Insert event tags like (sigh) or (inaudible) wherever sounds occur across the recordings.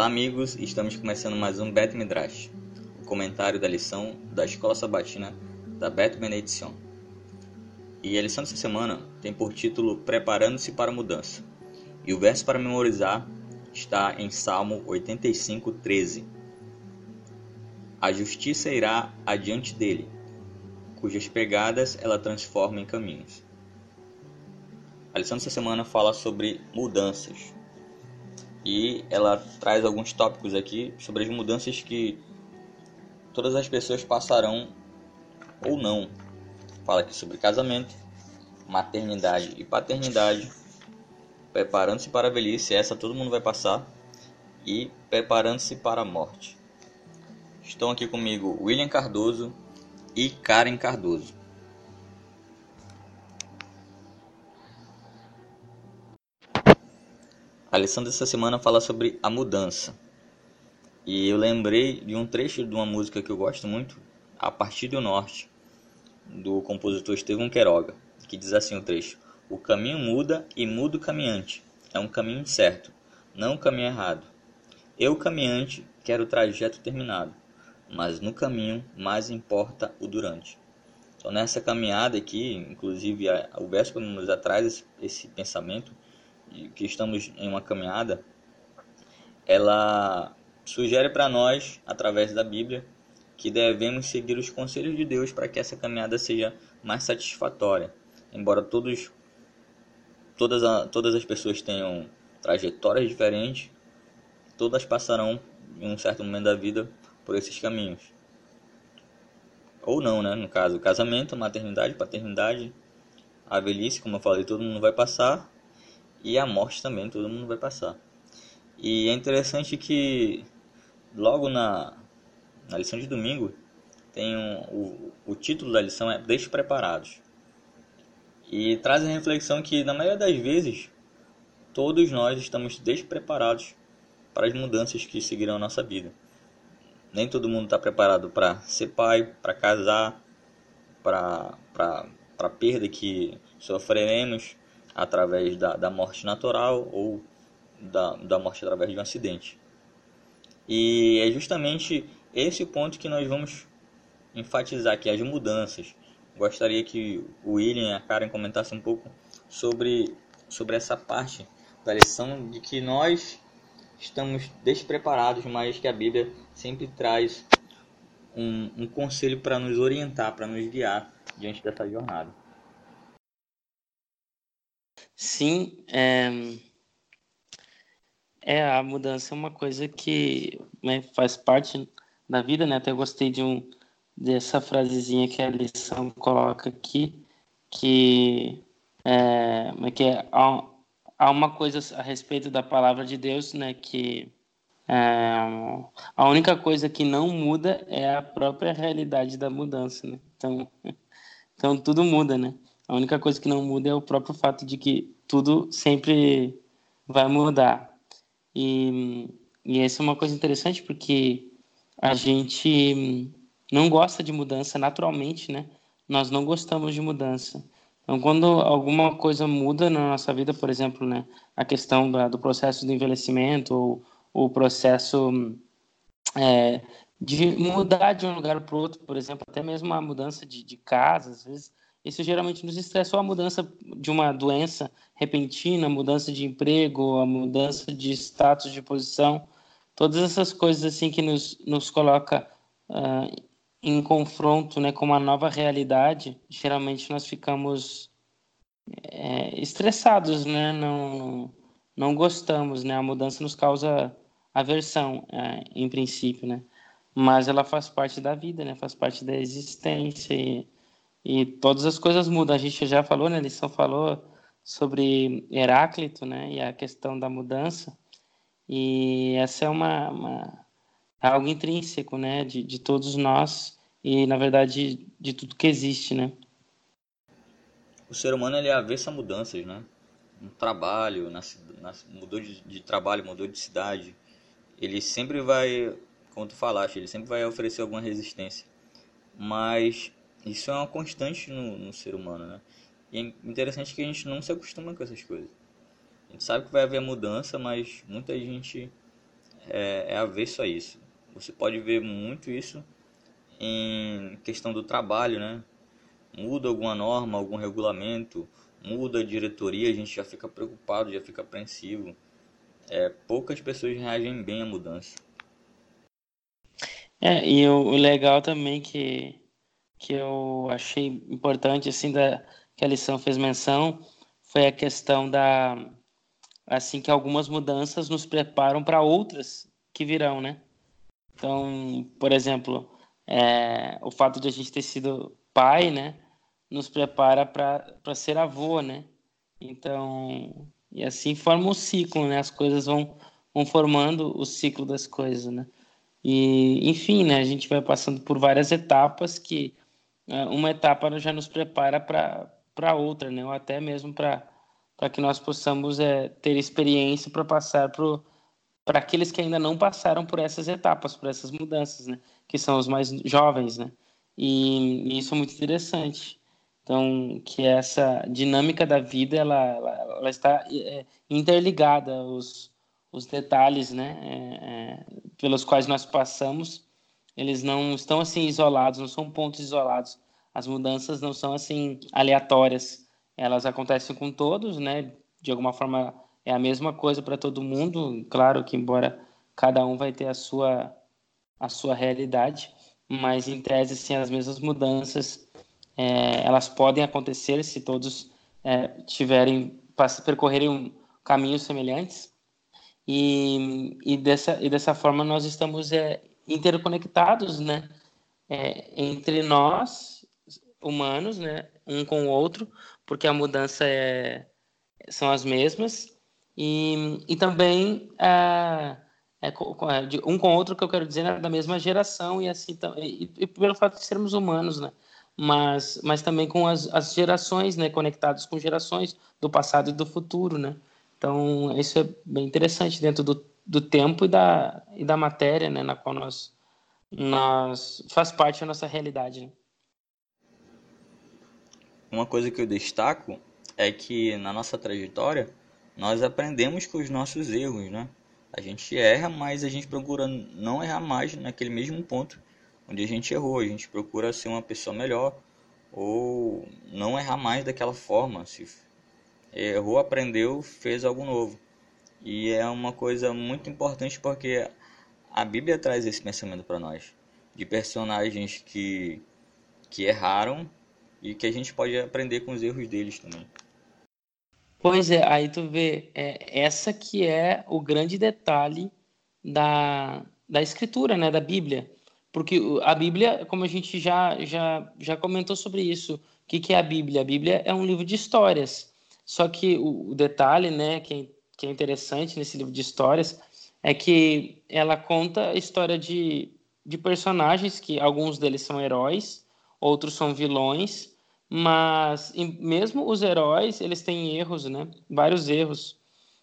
Olá, amigos, estamos começando mais um Bet Midrash, o comentário da lição da Escola Sabatina da Bet Benediction. E a lição dessa semana tem por título Preparando-se para a Mudança. E o verso para memorizar está em Salmo 85, 13. A justiça irá adiante dele, cujas pegadas ela transforma em caminhos. A lição dessa semana fala sobre mudanças e ela traz alguns tópicos aqui sobre as mudanças que todas as pessoas passarão ou não. Fala aqui sobre casamento, maternidade e paternidade, preparando-se para a velhice, essa todo mundo vai passar, e preparando-se para a morte. Estão aqui comigo William Cardoso e Karen Cardoso. A lição dessa semana fala sobre a mudança. E eu lembrei de um trecho de uma música que eu gosto muito, A Partir do Norte, do compositor Estevão Queiroga, que diz assim o trecho: O caminho muda e muda o caminhante. É um caminho certo, não um caminho errado. Eu, caminhante, quero o trajeto terminado, mas no caminho mais importa o durante. Então, nessa caminhada aqui, inclusive o verso que nos atrás esse, esse pensamento, que estamos em uma caminhada, ela sugere para nós, através da Bíblia, que devemos seguir os conselhos de Deus para que essa caminhada seja mais satisfatória. Embora todos, todas, a, todas as pessoas tenham trajetórias diferentes, todas passarão em um certo momento da vida por esses caminhos. Ou não, né? No caso, casamento, maternidade, paternidade, a velhice, como eu falei, todo mundo vai passar e a morte também, todo mundo vai passar. E é interessante que logo na, na lição de domingo tem um, o, o título da lição é Deixe Preparados. E traz a reflexão que na maioria das vezes todos nós estamos despreparados para as mudanças que seguirão a nossa vida. Nem todo mundo está preparado para ser pai, para casar, para a perda que sofreremos através da, da morte natural ou da, da morte através de um acidente. E é justamente esse ponto que nós vamos enfatizar aqui, as mudanças. Gostaria que o William e a Karen comentassem um pouco sobre, sobre essa parte da lição de que nós estamos despreparados, mas que a Bíblia sempre traz um, um conselho para nos orientar, para nos guiar diante dessa jornada. Sim, é, é a mudança é uma coisa que né, faz parte da vida, né? Até gostei de um dessa frasezinha que a lição coloca aqui, que é, é que é, há, há uma coisa a respeito da palavra de Deus, né? Que é, a única coisa que não muda é a própria realidade da mudança, né? Então, (laughs) então tudo muda, né? A única coisa que não muda é o próprio fato de que tudo sempre vai mudar. E, e essa é uma coisa interessante porque a gente não gosta de mudança naturalmente, né? Nós não gostamos de mudança. Então, quando alguma coisa muda na nossa vida, por exemplo, né, a questão da, do processo do envelhecimento ou o processo é, de mudar de um lugar para o outro, por exemplo, até mesmo a mudança de, de casa, às vezes isso geralmente nos estressa a mudança de uma doença repentina, a mudança de emprego, a mudança de status de posição, todas essas coisas assim que nos, nos coloca uh, em confronto né, com uma nova realidade, geralmente nós ficamos é, estressados, né? não, não gostamos, né? a mudança nos causa aversão, é, em princípio, né? mas ela faz parte da vida, né? faz parte da existência e e todas as coisas mudam. A gente já falou, né? A lição falou sobre Heráclito, né? E a questão da mudança. E essa é uma, uma algo intrínseco, né? De, de todos nós e, na verdade, de tudo que existe, né? O ser humano ele é avesso a mudanças, né? No trabalho, na, na, mudou de, de trabalho, mudou de cidade. Ele sempre vai, como tu falaste, ele sempre vai oferecer alguma resistência. Mas isso é uma constante no, no ser humano, né? E é interessante que a gente não se acostuma com essas coisas. A gente sabe que vai haver mudança, mas muita gente é, é avesso a isso. Você pode ver muito isso em questão do trabalho, né? Muda alguma norma, algum regulamento, muda a diretoria, a gente já fica preocupado, já fica apreensivo. É, poucas pessoas reagem bem à mudança. É, e o, o legal também que, que eu achei importante, assim, da, que a lição fez menção, foi a questão da, assim, que algumas mudanças nos preparam para outras que virão, né? Então, por exemplo, é, o fato de a gente ter sido pai, né, nos prepara para ser avô, né? Então, e assim forma um ciclo, né? As coisas vão, vão formando o ciclo das coisas, né? E, enfim, né? A gente vai passando por várias etapas que uma etapa já nos prepara para outra, né? Ou até mesmo para que nós possamos é, ter experiência para passar para aqueles que ainda não passaram por essas etapas, por essas mudanças, né? Que são os mais jovens, né? E, e isso é muito interessante. Então, que essa dinâmica da vida, ela, ela, ela está é, interligada, os, os detalhes, né, é, é, pelos quais nós passamos, eles não estão assim isolados, não são pontos isolados. As mudanças não são assim aleatórias, elas acontecem com todos, né? De alguma forma é a mesma coisa para todo mundo. Claro que embora cada um vai ter a sua a sua realidade, mas em tese assim as mesmas mudanças é, elas podem acontecer se todos é, tiverem percorrerem caminhos semelhantes e, e dessa e dessa forma nós estamos é, interconectados né? É, entre nós humanos né? Um com o outro porque a mudança é são as mesmas. E, e também é, é, um com o outro que eu quero dizer né, da mesma geração e assim e, e pelo fato de sermos humanos né? Mas, mas também com as, as gerações, né, conectados com gerações do passado e do futuro, né? Então, isso é bem interessante dentro do, do tempo e da, e da matéria, né, na qual nós, nós faz parte da nossa realidade. Né? Uma coisa que eu destaco é que na nossa trajetória nós aprendemos com os nossos erros, né? A gente erra, mas a gente procura não errar mais naquele mesmo ponto onde a gente errou, a gente procura ser uma pessoa melhor ou não errar mais daquela forma. Se errou, aprendeu, fez algo novo. E é uma coisa muito importante porque a Bíblia traz esse pensamento para nós, de personagens que, que erraram e que a gente pode aprender com os erros deles também. Pois é, aí tu vê, é, essa que é o grande detalhe da, da escritura, né, da Bíblia. Porque a Bíblia, como a gente já, já, já comentou sobre isso, o que, que é a Bíblia? A Bíblia é um livro de histórias. Só que o, o detalhe né, que, é, que é interessante nesse livro de histórias é que ela conta a história de, de personagens que alguns deles são heróis, outros são vilões, mas mesmo os heróis, eles têm erros, né? Vários erros.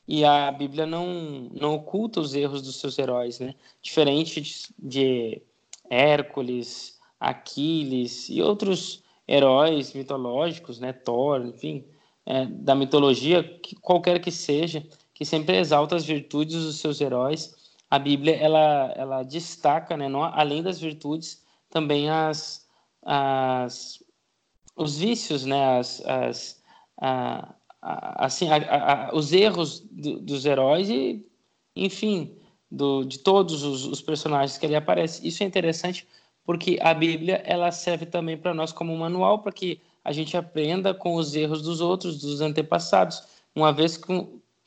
E a Bíblia não, não oculta os erros dos seus heróis, né? Diferente de, de Hércules, Aquiles e outros heróis mitológicos, né, Thor, enfim, é, da mitologia, que, qualquer que seja, que sempre exalta as virtudes dos seus heróis. A Bíblia ela, ela destaca, né, não, além das virtudes, também as, as os vícios, né, as, as a, a, assim, a, os erros do, dos heróis e, enfim, do, de todos os, os, personagens que ali aparecem. Isso é interessante porque a Bíblia ela serve também para nós como um manual para que a gente aprenda com os erros dos outros, dos antepassados. Uma vez que,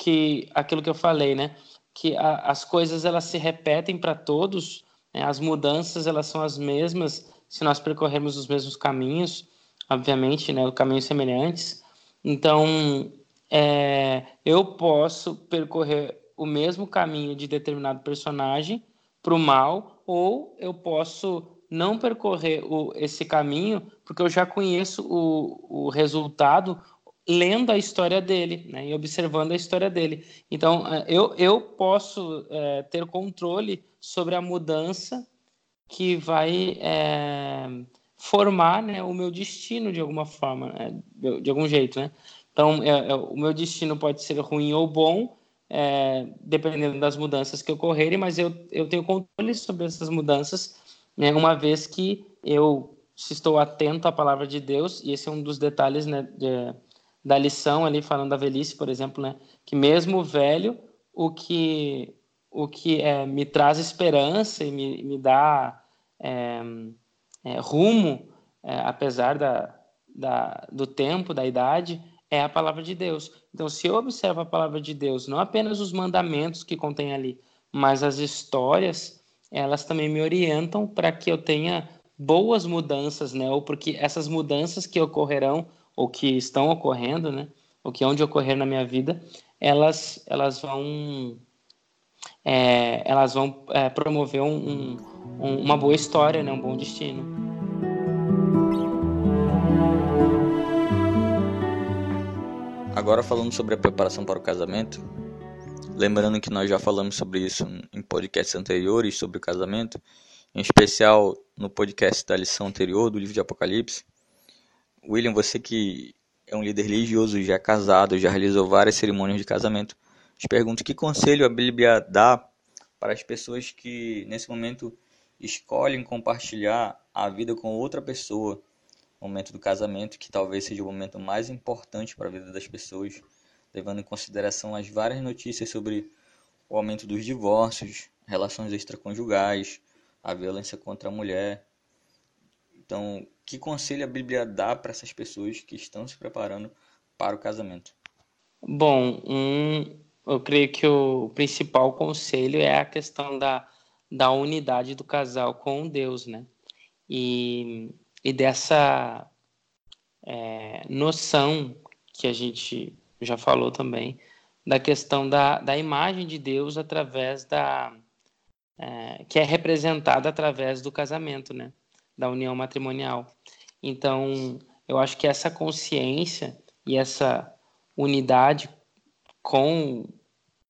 que aquilo que eu falei, né, que a, as coisas elas se repetem para todos, né, as mudanças elas são as mesmas se nós percorrermos os mesmos caminhos, obviamente, né, caminhos semelhantes. Então, é, eu posso percorrer o mesmo caminho de determinado personagem para o mal, ou eu posso não percorrer o, esse caminho porque eu já conheço o, o resultado lendo a história dele né, e observando a história dele. Então, é, eu, eu posso é, ter controle sobre a mudança que vai é, formar né, o meu destino de alguma forma, né, de algum jeito. Né? Então, é, é, o meu destino pode ser ruim ou bom, é, dependendo das mudanças que ocorrerem, mas eu, eu tenho controle sobre essas mudanças, né, uma vez que eu estou atento à palavra de Deus, e esse é um dos detalhes né, de, da lição ali, falando da velhice, por exemplo, né, que mesmo velho, o que, o que é, me traz esperança e me, me dá é, é, rumo, é, apesar da, da, do tempo, da idade, é a palavra de Deus. Então, se eu observo a palavra de Deus, não apenas os mandamentos que contém ali, mas as histórias, elas também me orientam para que eu tenha boas mudanças, né? Ou porque essas mudanças que ocorrerão ou que estão ocorrendo, né? Ou que onde ocorrer na minha vida, elas elas vão é, elas vão é, promover um, um, uma boa história, né? Um bom destino. Agora falando sobre a preparação para o casamento, lembrando que nós já falamos sobre isso em podcasts anteriores sobre o casamento, em especial no podcast da lição anterior do livro de Apocalipse. William, você que é um líder religioso, já é casado, já realizou várias cerimônias de casamento, te pergunto que conselho a Bíblia dá para as pessoas que nesse momento escolhem compartilhar a vida com outra pessoa momento do casamento, que talvez seja o momento mais importante para a vida das pessoas, levando em consideração as várias notícias sobre o aumento dos divórcios, relações extraconjugais, a violência contra a mulher. Então, que conselho a Bíblia dá para essas pessoas que estão se preparando para o casamento? Bom, um, eu creio que o principal conselho é a questão da, da unidade do casal com Deus, né? E e dessa é, noção que a gente já falou também da questão da, da imagem de Deus através da é, que é representada através do casamento, né, da união matrimonial. Então, eu acho que essa consciência e essa unidade com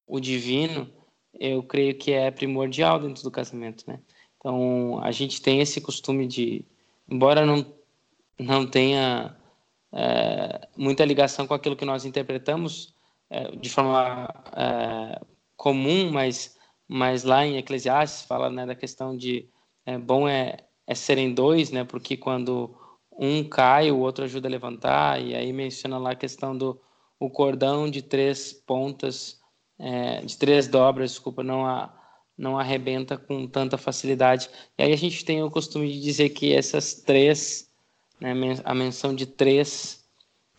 o divino, eu creio que é primordial dentro do casamento, né? Então, a gente tem esse costume de embora não, não tenha é, muita ligação com aquilo que nós interpretamos é, de forma é, comum, mas, mas lá em Eclesiastes fala né, da questão de é, bom é, é serem dois, né, porque quando um cai, o outro ajuda a levantar, e aí menciona lá a questão do o cordão de três pontas, é, de três dobras, desculpa, não não arrebenta com tanta facilidade. E aí a gente tem o costume de dizer que essas três, né, a menção de três,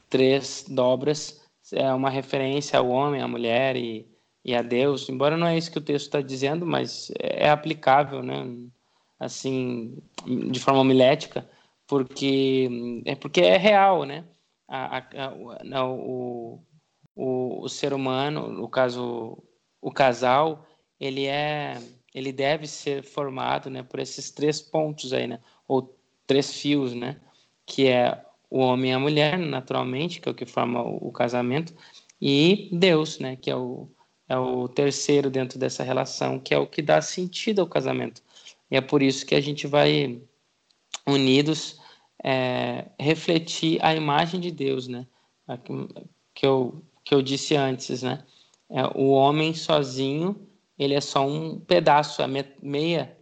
três dobras é uma referência ao homem, à mulher e, e a Deus. Embora não é isso que o texto está dizendo, mas é aplicável, né? Assim, de forma homilética, porque é porque é real, né? A, a, a, o, o, o ser humano, no caso o casal, ele é ele deve ser formado né, por esses três pontos aí, né, ou três fios, né, que é o homem e a mulher, naturalmente, que é o que forma o, o casamento, e Deus, né, que é o, é o terceiro dentro dessa relação, que é o que dá sentido ao casamento. E é por isso que a gente vai unidos é, refletir a imagem de Deus, né, que eu que eu disse antes, né, é, o homem sozinho ele é só um pedaço, a meia,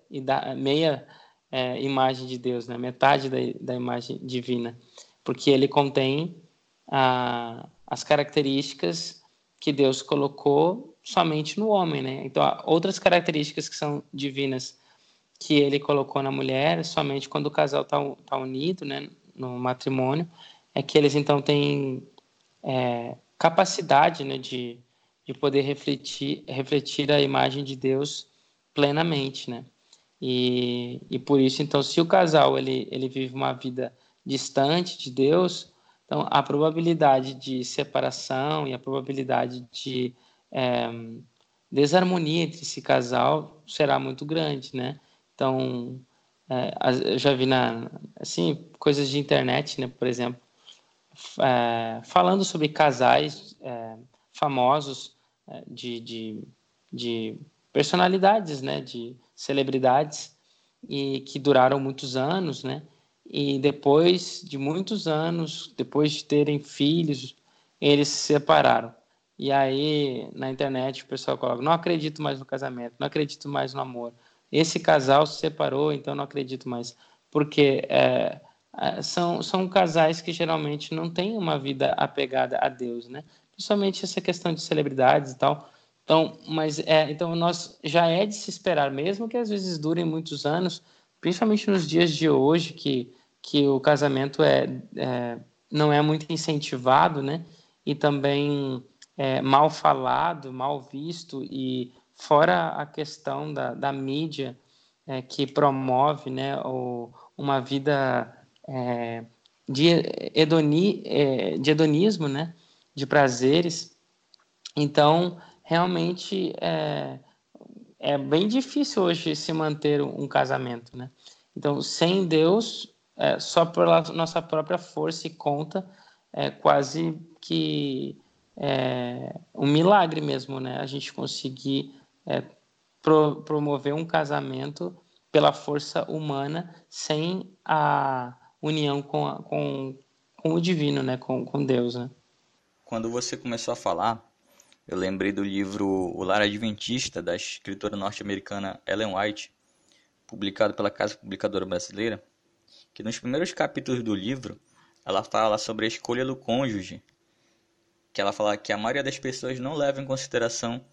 meia é, imagem de Deus, né? metade da, da imagem divina, porque ele contém a, as características que Deus colocou somente no homem, né? Então, outras características que são divinas que ele colocou na mulher, somente quando o casal está tá unido, né, no matrimônio, é que eles então têm é, capacidade, né, de de poder refletir, refletir a imagem de Deus plenamente, né? E, e por isso, então, se o casal ele, ele vive uma vida distante de Deus, então a probabilidade de separação e a probabilidade de é, desarmonia entre esse casal será muito grande, né? Então, é, já vi na, assim, coisas de internet, né, por exemplo, é, falando sobre casais é, famosos de, de, de personalidades, né, de celebridades e que duraram muitos anos, né? E depois de muitos anos, depois de terem filhos, eles se separaram. e aí na internet o pessoal coloca: não acredito mais no casamento, não acredito mais no amor. Esse casal se separou, então não acredito mais. Porque é, é, são, são casais que geralmente não têm uma vida apegada a Deus, né? Principalmente essa questão de celebridades e tal. Então, mas é, então nós já é de se esperar, mesmo que às vezes durem muitos anos, principalmente nos dias de hoje, que, que o casamento é, é não é muito incentivado, né? E também é, mal falado, mal visto e fora a questão da, da mídia é, que promove, né, o, uma vida é, de, hedoni, é, de hedonismo, né, de prazeres. Então, realmente é, é bem difícil hoje se manter um casamento, né? Então, sem Deus, é, só por nossa própria força e conta, é quase que é, um milagre mesmo, né? A gente conseguir é, pro, promover um casamento pela força humana sem a união com, a, com, com o divino, né? Com, com Deus, né? Quando você começou a falar, eu lembrei do livro O Lar Adventista, da escritora norte-americana Ellen White, publicado pela Casa Publicadora Brasileira, que nos primeiros capítulos do livro ela fala sobre a escolha do cônjuge, que ela fala que a maioria das pessoas não leva em consideração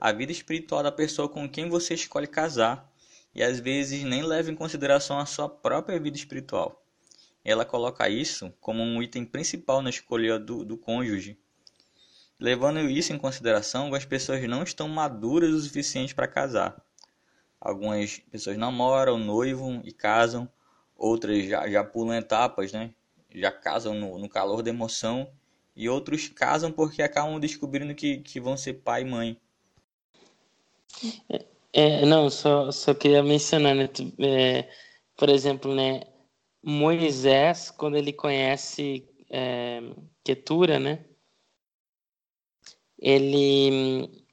a vida espiritual da pessoa com quem você escolhe casar e às vezes nem leva em consideração a sua própria vida espiritual. Ela coloca isso como um item principal na escolha do, do cônjuge. Levando isso em consideração, algumas pessoas não estão maduras o suficiente para casar. Algumas pessoas namoram, noivam e casam, outras já, já pulam etapas, né? já casam no, no calor da emoção e outros casam porque acabam descobrindo que, que vão ser pai e mãe. É, não, só, só queria mencionar, né, é, por exemplo, né, Moisés, quando ele conhece é, Ketura, né, ele,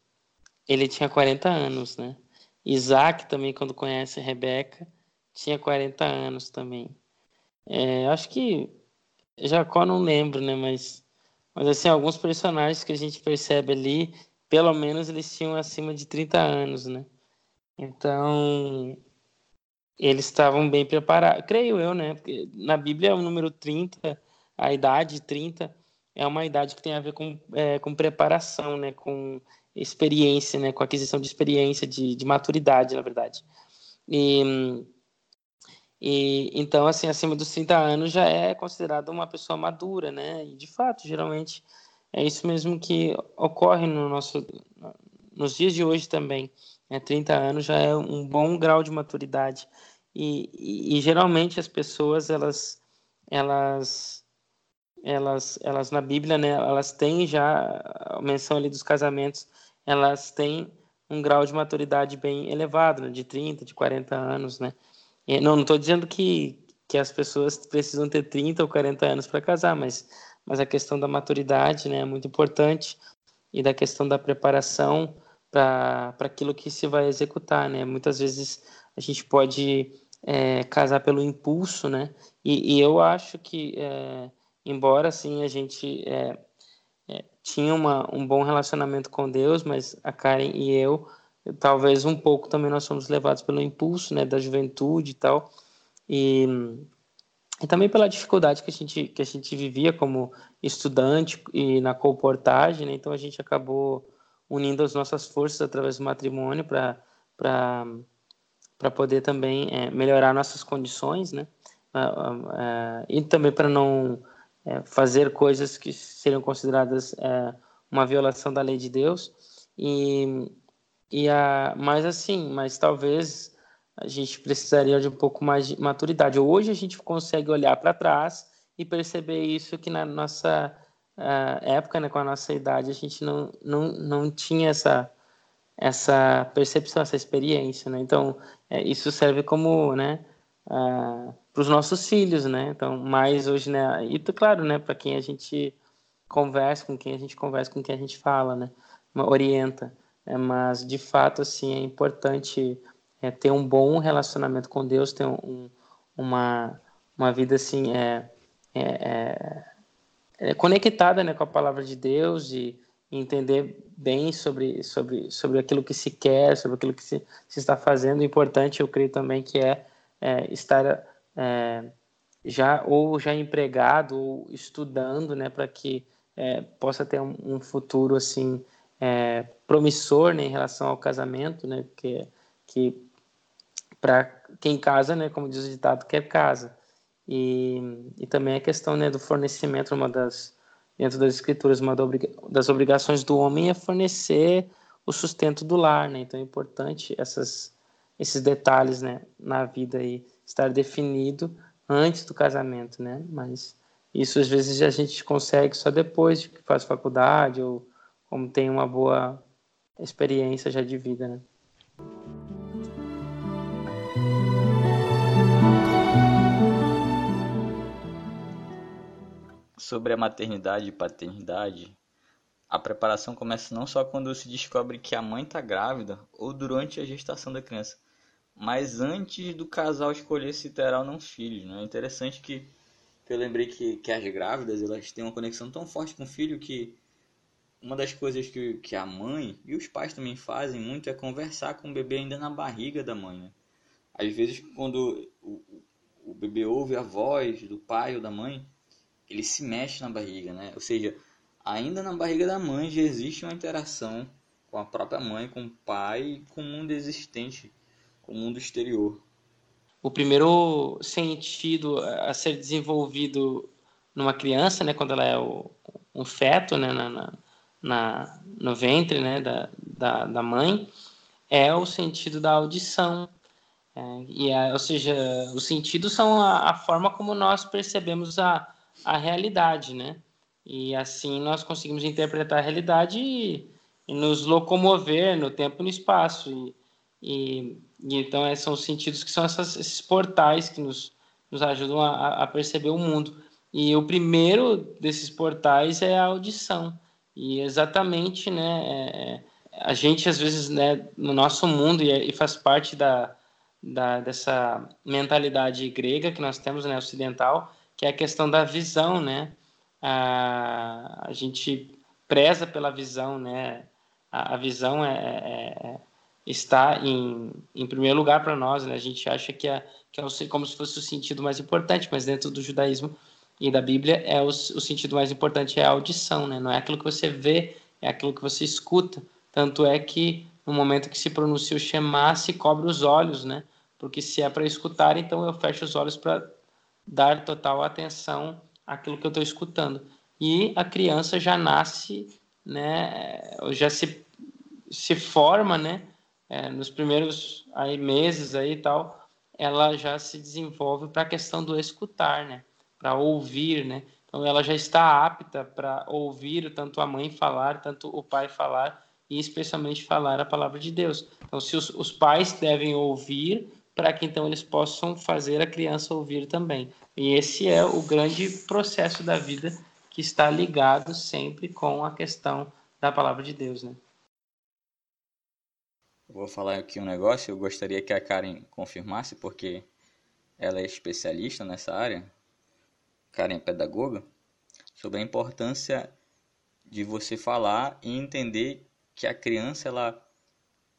ele tinha 40 anos, né, Isaac também, quando conhece Rebeca, tinha 40 anos também. É, acho que Jacó não lembro, né? Mas, mas assim, alguns personagens que a gente percebe ali, pelo menos eles tinham acima de 30 anos, né? Então, eles estavam bem preparados, creio eu, né? Porque na Bíblia o número 30, a idade 30, é uma idade que tem a ver com, é, com preparação, né? Com experiência, né? Com aquisição de experiência, de, de maturidade, na verdade. E e então, assim, acima dos 30 anos já é considerado uma pessoa madura, né? E de fato, geralmente é isso mesmo que ocorre no nosso nos dias de hoje também. Né? 30 anos já é um bom grau de maturidade. E, e, e geralmente as pessoas elas elas elas elas na Bíblia, né, elas têm já a menção ali dos casamentos, elas têm um grau de maturidade bem elevado, né? de 30, de 40 anos, né? Não, não estou dizendo que, que as pessoas precisam ter 30 ou 40 anos para casar, mas, mas a questão da maturidade né, é muito importante e da questão da preparação para aquilo que se vai executar. Né? Muitas vezes a gente pode é, casar pelo impulso, né? E, e eu acho que, é, embora assim a gente é, é tinha uma, um bom relacionamento com Deus, mas a Karen e eu talvez um pouco também nós somos levados pelo impulso, né, da juventude e tal, e, e também pela dificuldade que a gente que a gente vivia como estudante e na comportagem, né, então a gente acabou unindo as nossas forças através do matrimônio para poder também é, melhorar nossas condições, né, e também para não é, fazer coisas que seriam consideradas é, uma violação da lei de Deus. E e a, mas assim, mas talvez a gente precisaria de um pouco mais de maturidade. Hoje a gente consegue olhar para trás e perceber isso que na nossa uh, época, né, com a nossa idade, a gente não, não, não tinha essa essa percepção, essa experiência, né? Então é, isso serve como, né, uh, para os nossos filhos, né? Então mais hoje, né? E claro, né, para quem a gente conversa, com quem a gente conversa, com quem a gente fala, né? Orienta. É, mas de fato assim é importante é, ter um bom relacionamento com Deus, ter um, uma uma vida assim é, é, é, é, conectada né, com a palavra de Deus e, entender bem sobre, sobre, sobre aquilo que se quer, sobre aquilo que se, se está fazendo. O importante, eu creio também, que é, é estar é, já ou já empregado ou estudando, né, para que possa ter um, um futuro assim promissor né, em relação ao casamento, né, que, que para quem casa, né, como diz o ditado, quer casa. E, e também a questão né, do fornecimento, uma das dentro das escrituras, uma das obrigações do homem é fornecer o sustento do lar, né? Então é importante essas, esses detalhes, né, na vida aí estar definido antes do casamento, né? Mas isso às vezes a gente consegue só depois de que faz faculdade ou como tem uma boa experiência já de vida, né? Sobre a maternidade e paternidade, a preparação começa não só quando se descobre que a mãe está grávida ou durante a gestação da criança, mas antes do casal escolher se terá ou não filhos. Né? É interessante que, que eu lembrei que, que as grávidas elas têm uma conexão tão forte com o filho que uma das coisas que, que a mãe e os pais também fazem muito é conversar com o bebê ainda na barriga da mãe. Né? Às vezes, quando o, o bebê ouve a voz do pai ou da mãe, ele se mexe na barriga, né? Ou seja, ainda na barriga da mãe já existe uma interação com a própria mãe, com o pai com o mundo existente, com o mundo exterior. O primeiro sentido a ser desenvolvido numa criança, né, quando ela é o, um feto, né, na, na, no ventre, né, da, da, da mãe, é o sentido da audição. É, e a, ou seja, os sentidos são a, a forma como nós percebemos a, a realidade, né? E assim nós conseguimos interpretar a realidade e, e nos locomover no tempo e no espaço. E, e, e então esses são os sentidos que são essas, esses portais que nos, nos ajudam a, a perceber o mundo. E o primeiro desses portais é a audição. E exatamente, né, é, é a gente às vezes, né, no nosso mundo e, e faz parte da, da, dessa mentalidade grega que nós temos, né, ocidental, que é a questão da visão, né? A, a gente preza pela visão, né? A, a visão é, é, é está em, em primeiro lugar para nós, né? A gente acha que é, que é como se fosse o sentido mais importante, mas dentro do judaísmo e da Bíblia é o, o sentido mais importante é a audição, né? Não é aquilo que você vê, é aquilo que você escuta. Tanto é que no momento que se pronuncia o Shema, se cobre os olhos, né? Porque se é para escutar, então eu fecho os olhos para dar total atenção àquilo que eu estou escutando. E a criança já nasce, né, já se, se forma, né, é, nos primeiros aí, meses aí tal, ela já se desenvolve para a questão do escutar, né, para ouvir, né. Então ela já está apta para ouvir tanto a mãe falar, tanto o pai falar e especialmente falar a palavra de Deus. Então se os, os pais devem ouvir para que então eles possam fazer a criança ouvir também. E esse é o grande processo da vida que está ligado sempre com a questão da palavra de Deus, né? Vou falar aqui um negócio, eu gostaria que a Karen confirmasse, porque ela é especialista nessa área, Karen é pedagoga, sobre a importância de você falar e entender que a criança ela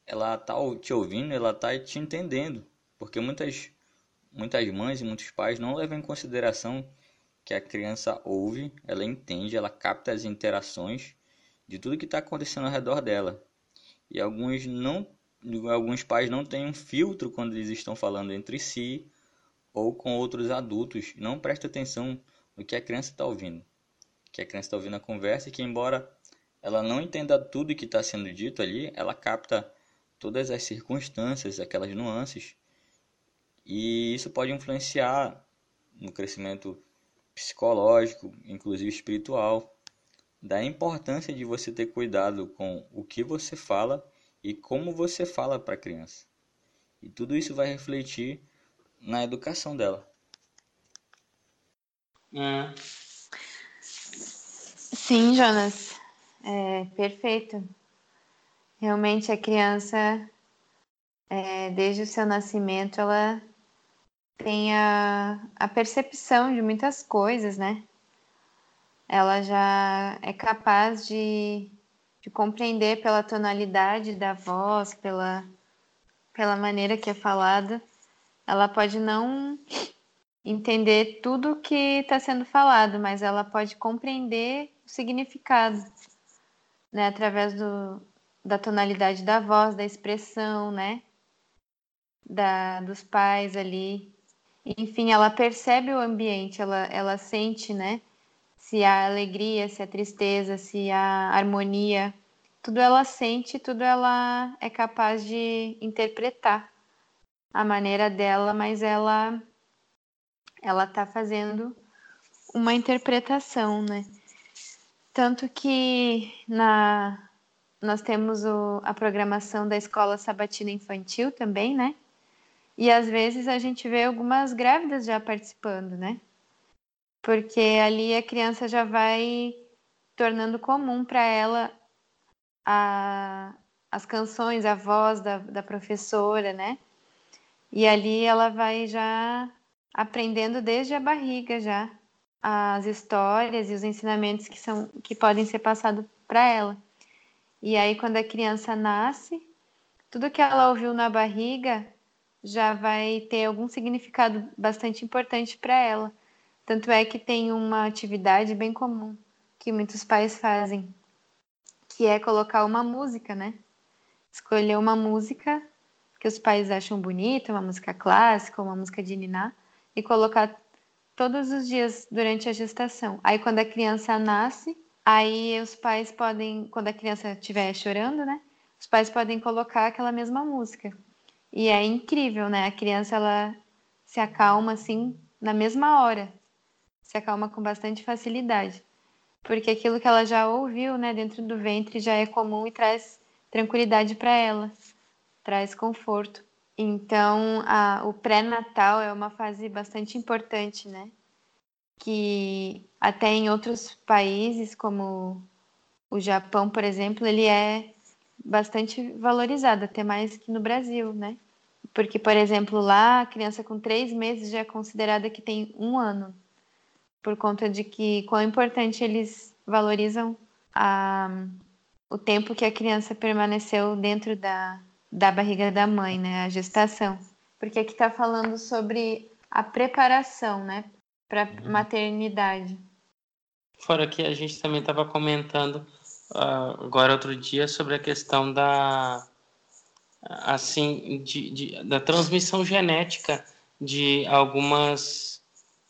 ela tá te ouvindo, ela tá te entendendo. Porque muitas, muitas mães e muitos pais não levam em consideração que a criança ouve, ela entende, ela capta as interações de tudo que está acontecendo ao redor dela. E alguns não, alguns pais não têm um filtro quando eles estão falando entre si ou com outros adultos, não prestam atenção no que a criança está ouvindo. Que a criança está ouvindo a conversa e que embora ela não entenda tudo que está sendo dito ali, ela capta todas as circunstâncias, aquelas nuances e isso pode influenciar no crescimento psicológico, inclusive espiritual, da importância de você ter cuidado com o que você fala e como você fala para a criança. E tudo isso vai refletir na educação dela. É. Sim, Jonas, é perfeito. Realmente a criança, é, desde o seu nascimento, ela tem a, a percepção de muitas coisas, né? Ela já é capaz de de compreender pela tonalidade da voz, pela, pela maneira que é falada, ela pode não entender tudo que está sendo falado, mas ela pode compreender o significado, né, através do, da tonalidade da voz, da expressão, né, da, dos pais ali. Enfim, ela percebe o ambiente, ela, ela sente, né, se há alegria, se há tristeza, se há harmonia, tudo ela sente, tudo ela é capaz de interpretar a maneira dela, mas ela ela está fazendo uma interpretação, né? Tanto que na, nós temos o, a programação da escola sabatina infantil também, né? E às vezes a gente vê algumas grávidas já participando, né? Porque ali a criança já vai tornando comum para ela a, as canções, a voz da, da professora, né? E ali ela vai já aprendendo desde a barriga já as histórias e os ensinamentos que são que podem ser passados para ela. E aí quando a criança nasce, tudo que ela ouviu na barriga já vai ter algum significado bastante importante para ela. Tanto é que tem uma atividade bem comum que muitos pais fazem, que é colocar uma música, né? Escolher uma música que os pais acham bonita, uma música clássica, uma música de niná, e colocar todos os dias durante a gestação. Aí quando a criança nasce, aí os pais podem, quando a criança estiver chorando, né? Os pais podem colocar aquela mesma música. E é incrível, né? A criança ela se acalma assim na mesma hora. Se acalma com bastante facilidade. Porque aquilo que ela já ouviu, né, dentro do ventre já é comum e traz tranquilidade para ela, traz conforto. Então, a, o pré-natal é uma fase bastante importante, né? Que até em outros países, como o Japão, por exemplo, ele é bastante valorizado, até mais que no Brasil, né? Porque, por exemplo, lá a criança com três meses já é considerada que tem um ano, por conta de que quão importante eles valorizam a, o tempo que a criança permaneceu dentro da, da barriga da mãe, né? A gestação. Porque aqui está falando sobre a preparação, né? Para uhum. maternidade. Fora que a gente também estava comentando agora outro dia sobre a questão da assim de, de da transmissão genética de algumas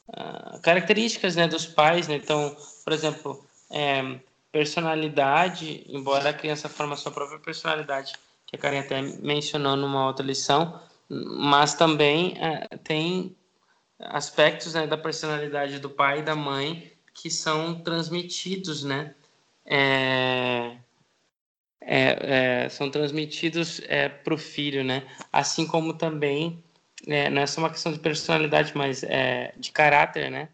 uh, características né dos pais né então por exemplo é, personalidade embora a criança forme a sua própria personalidade que a Karen até mencionou numa outra lição, mas também é, tem aspectos né, da personalidade do pai e da mãe que são transmitidos, né? É, é, é são transmitidos é, para o filho, né? Assim como também é, não é só uma questão de personalidade, mas de caráter, né?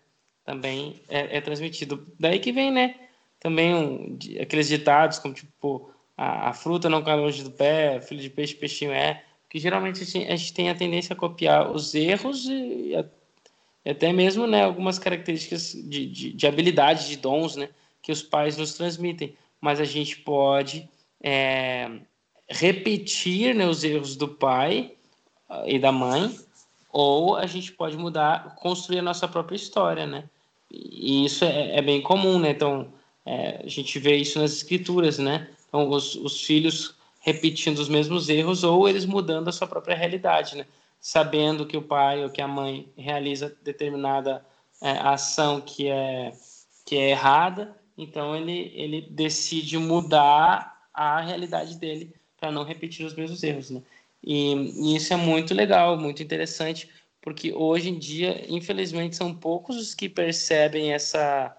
Também é, transmitido. Daí que vem, né? Também um, aqueles ditados como tipo a, a, fruta não cai longe do pé, filho de peixe, peixinho é. Que geralmente a gente, a gente tem a tendência a copiar os erros e, e até mesmo né, algumas características de, de, de habilidade, de dons né, que os pais nos transmitem. Mas a gente pode é, repetir né, os erros do pai ah, e da mãe, ou a gente pode mudar, construir a nossa própria história, né? E isso é, é bem comum, né? Então, é, a gente vê isso nas escrituras, né? Então, os, os filhos repetindo os mesmos erros ou eles mudando a sua própria realidade, né? Sabendo que o pai ou que a mãe realiza determinada é, ação que é, que é errada, então ele, ele decide mudar a realidade dele para não repetir os mesmos erros, né? E, e, isso é muito legal, muito interessante, porque hoje em dia, infelizmente, são poucos os que percebem essa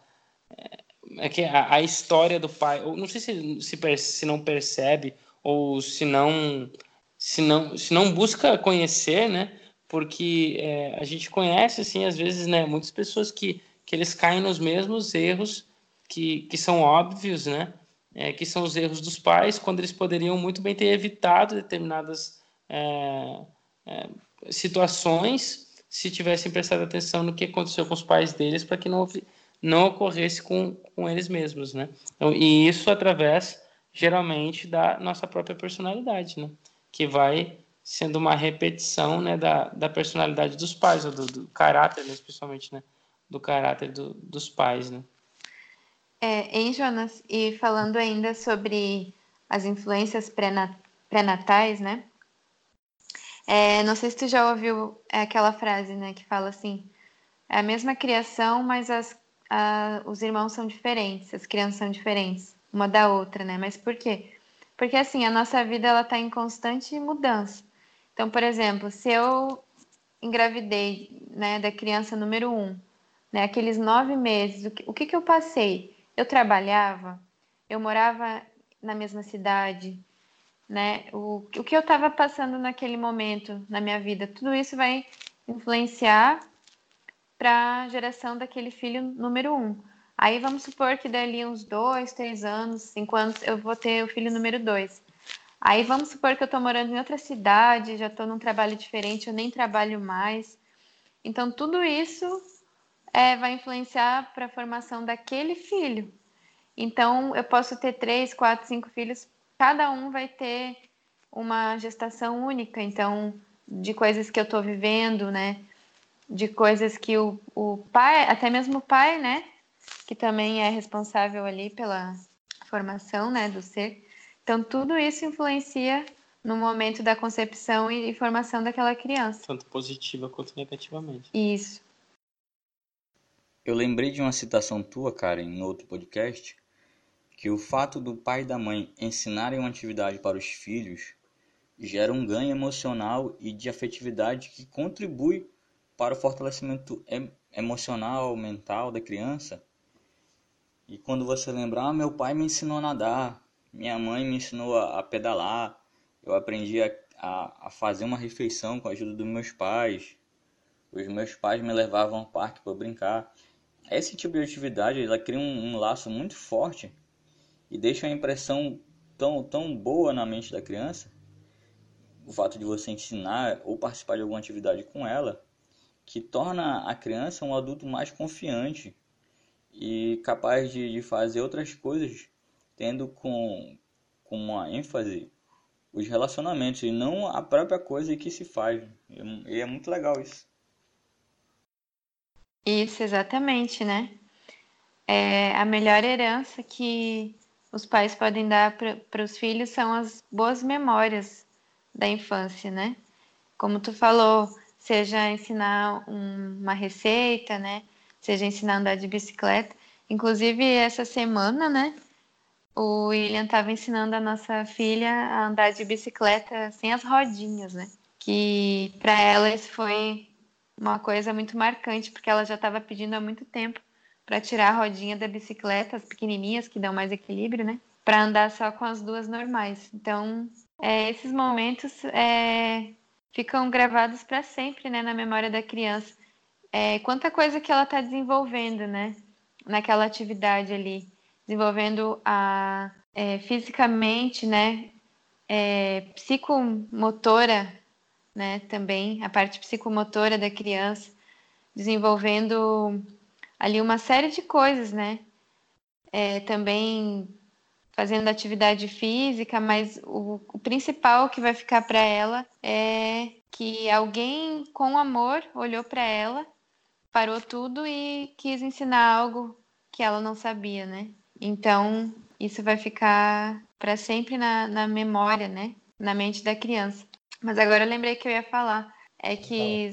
é que a, a, história do pai, ou não sei se, se, se não percebe ou se não, se não, se não busca conhecer, né? Porque é, a gente conhece, assim, às vezes, né, muitas pessoas que, que eles caem nos mesmos erros que, que são óbvios, né? É, que são os erros dos pais, quando eles poderiam muito bem ter evitado determinadas é, é situações se tivessem prestado atenção no que aconteceu com os pais deles para que não, não ocorresse com, com eles mesmos, né? Então, e isso através geralmente da nossa própria personalidade, né? Que vai sendo uma repetição, né, da, da personalidade dos pais, do, do caráter, né, especialmente, né, do caráter do, dos pais, né? É, hein, Jonas? E falando ainda sobre as influências pré-natais, né? É, não sei se tu já ouviu aquela frase, né, que fala assim: é a mesma criação, mas as, a, os irmãos são diferentes, as crianças são diferentes uma da outra, né? Mas por quê? Porque assim, a nossa vida ela está em constante mudança. Então, por exemplo, se eu engravidei, né, da criança número um, né, aqueles nove meses, o que, o que, que eu passei? Eu trabalhava, eu morava na mesma cidade, né? O, o que eu estava passando naquele momento na minha vida, tudo isso vai influenciar para a geração daquele filho número um. Aí vamos supor que dali uns dois, três anos, cinco anos, eu vou ter o filho número dois. Aí vamos supor que eu estou morando em outra cidade, já estou num trabalho diferente, eu nem trabalho mais. Então tudo isso é, vai influenciar para a formação daquele filho. Então eu posso ter três, quatro, cinco filhos, cada um vai ter uma gestação única. Então de coisas que eu estou vivendo, né? De coisas que o, o pai, até mesmo o pai, né? que também é responsável ali pela formação né, do ser. Então, tudo isso influencia no momento da concepção e formação daquela criança. Tanto positiva quanto negativamente. Isso. Eu lembrei de uma citação tua, Karen, no outro podcast, que o fato do pai e da mãe ensinarem uma atividade para os filhos gera um ganho emocional e de afetividade que contribui para o fortalecimento emocional, mental da criança e quando você lembrar, ah, meu pai me ensinou a nadar, minha mãe me ensinou a, pedalar, eu aprendi a, a, a, fazer uma refeição com a ajuda dos meus pais, os meus pais me levavam ao parque para brincar. Esse tipo de atividade ela cria um, um laço muito forte e deixa uma impressão tão, tão boa na mente da criança, o fato de você ensinar ou participar de alguma atividade com ela, que torna a criança um adulto mais confiante e capaz de, de fazer outras coisas, tendo com, com uma ênfase os relacionamentos e não a própria coisa que se faz. E é muito legal isso. Isso, exatamente, né? É, a melhor herança que os pais podem dar para os filhos são as boas memórias da infância, né? Como tu falou, seja ensinar um, uma receita, né? seja ensinar a andar de bicicleta. Inclusive, essa semana, né? O William estava ensinando a nossa filha a andar de bicicleta sem as rodinhas, né? Que para ela isso foi uma coisa muito marcante, porque ela já estava pedindo há muito tempo para tirar a rodinha da bicicleta, as pequenininhas que dão mais equilíbrio, né? Para andar só com as duas normais. Então, é, esses momentos é, ficam gravados para sempre, né, na memória da criança é, quanta coisa que ela está desenvolvendo, né? Naquela atividade ali, desenvolvendo a é, fisicamente, né? É, psicomotora, né? Também a parte psicomotora da criança, desenvolvendo ali uma série de coisas, né? É, também fazendo atividade física, mas o, o principal que vai ficar para ela é que alguém com amor olhou para ela parou tudo e quis ensinar algo que ela não sabia, né? Então, isso vai ficar para sempre na, na memória, né? Na mente da criança. Mas agora eu lembrei que eu ia falar. É que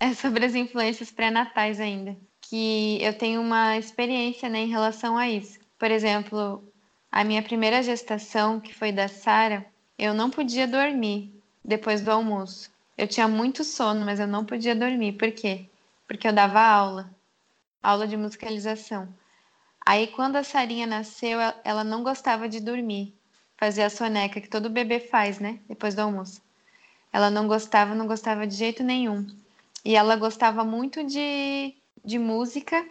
é sobre as influências pré-natais ainda. Que eu tenho uma experiência né, em relação a isso. Por exemplo, a minha primeira gestação, que foi da Sara, eu não podia dormir depois do almoço. Eu tinha muito sono, mas eu não podia dormir. Por quê? porque eu dava aula, aula de musicalização. Aí, quando a Sarinha nasceu, ela não gostava de dormir, fazer a soneca que todo bebê faz, né? Depois do almoço. Ela não gostava, não gostava de jeito nenhum. E ela gostava muito de, de música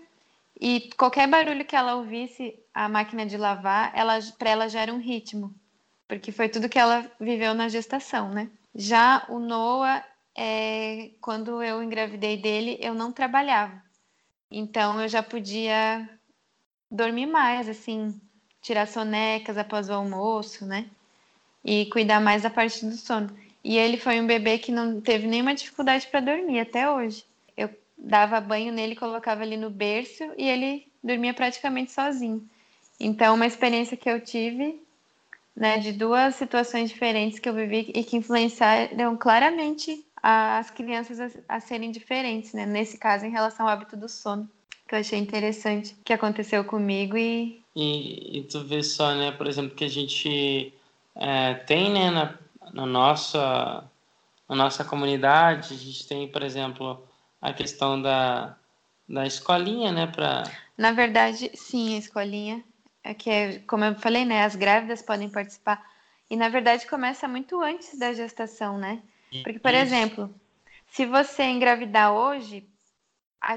e qualquer barulho que ela ouvisse, a máquina de lavar, ela, para ela já era um ritmo, porque foi tudo que ela viveu na gestação, né? Já o Noah, é, quando eu engravidei dele, eu não trabalhava. Então eu já podia dormir mais, assim, tirar sonecas após o almoço, né? E cuidar mais da parte do sono. E ele foi um bebê que não teve nenhuma dificuldade para dormir até hoje. Eu dava banho nele, colocava ali no berço e ele dormia praticamente sozinho. Então, uma experiência que eu tive, né, de duas situações diferentes que eu vivi e que influenciaram claramente as crianças a serem diferentes, né? Nesse caso, em relação ao hábito do sono, que eu achei interessante que aconteceu comigo e e, e tu vê só, né, por exemplo, que a gente é, tem, né, na, na nossa na nossa comunidade, a gente tem, por exemplo, a questão da, da escolinha, né, para Na verdade, sim, a escolinha é que é, como eu falei, né, as grávidas podem participar. E na verdade começa muito antes da gestação, né? Porque, por Isso. exemplo, se você engravidar hoje,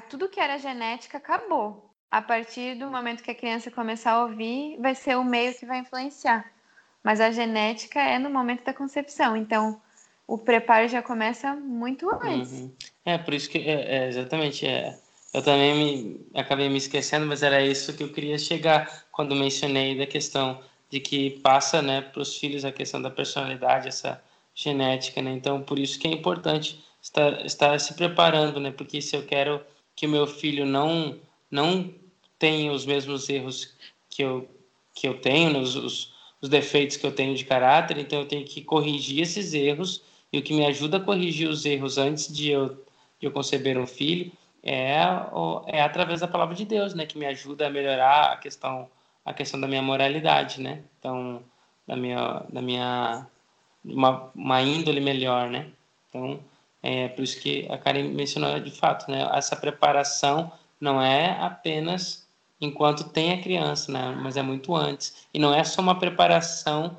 tudo que era genética acabou. A partir do momento que a criança começar a ouvir, vai ser o meio que vai influenciar. Mas a genética é no momento da concepção. Então, o preparo já começa muito antes. Uhum. É, por isso que, é, é, exatamente, é, eu também me, acabei me esquecendo, mas era isso que eu queria chegar quando mencionei da questão de que passa né, para os filhos a questão da personalidade, essa genética, né? Então, por isso que é importante estar, estar se preparando, né? Porque se eu quero que meu filho não não tenha os mesmos erros que eu que eu tenho, né? os, os, os defeitos que eu tenho de caráter, então eu tenho que corrigir esses erros e o que me ajuda a corrigir os erros antes de eu, de eu conceber um filho é, é através da palavra de Deus, né? Que me ajuda a melhorar a questão a questão da minha moralidade, né? Então, da minha da minha uma, uma índole melhor, né? Então, é por isso que a Karen mencionou de fato, né? Essa preparação não é apenas enquanto tem a criança, né? Mas é muito antes. E não é só uma preparação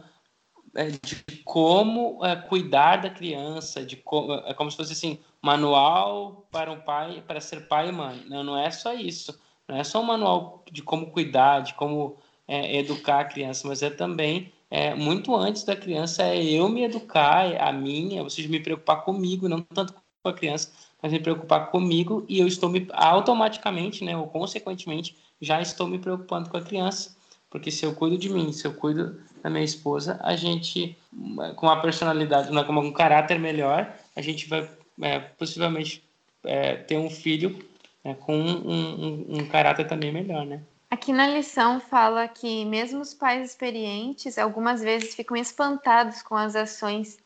é, de como é, cuidar da criança, de como, é como se fosse assim, manual para um pai, para ser pai e mãe. Não, não é só isso. Não é só um manual de como cuidar, de como é, educar a criança, mas é também é, muito antes da criança é eu me educar, é a minha, seja, me preocupar comigo, não tanto com a criança, mas me preocupar comigo e eu estou me automaticamente, né, ou consequentemente, já estou me preocupando com a criança, porque se eu cuido de mim, se eu cuido da minha esposa, a gente, com uma personalidade, com um caráter melhor, a gente vai é, possivelmente é, ter um filho é, com um, um, um caráter também melhor, né? Aqui na lição fala que mesmo os pais experientes algumas vezes ficam espantados com as ações,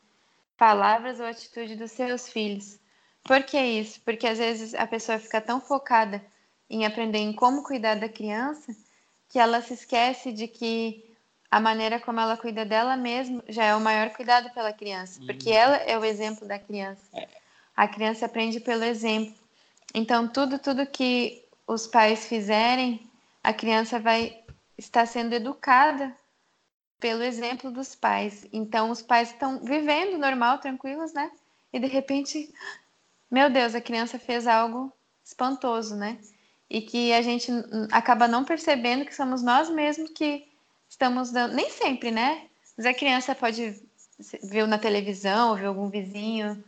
palavras ou atitude dos seus filhos. Por que isso? Porque às vezes a pessoa fica tão focada em aprender em como cuidar da criança que ela se esquece de que a maneira como ela cuida dela mesma já é o maior cuidado pela criança, porque uhum. ela é o exemplo da criança. É. A criança aprende pelo exemplo. Então tudo tudo que os pais fizerem a criança vai estar sendo educada pelo exemplo dos pais. Então, os pais estão vivendo normal, tranquilos, né? E de repente, meu Deus, a criança fez algo espantoso, né? E que a gente acaba não percebendo que somos nós mesmos que estamos dando. Nem sempre, né? Mas a criança pode ver na televisão, ver algum vizinho,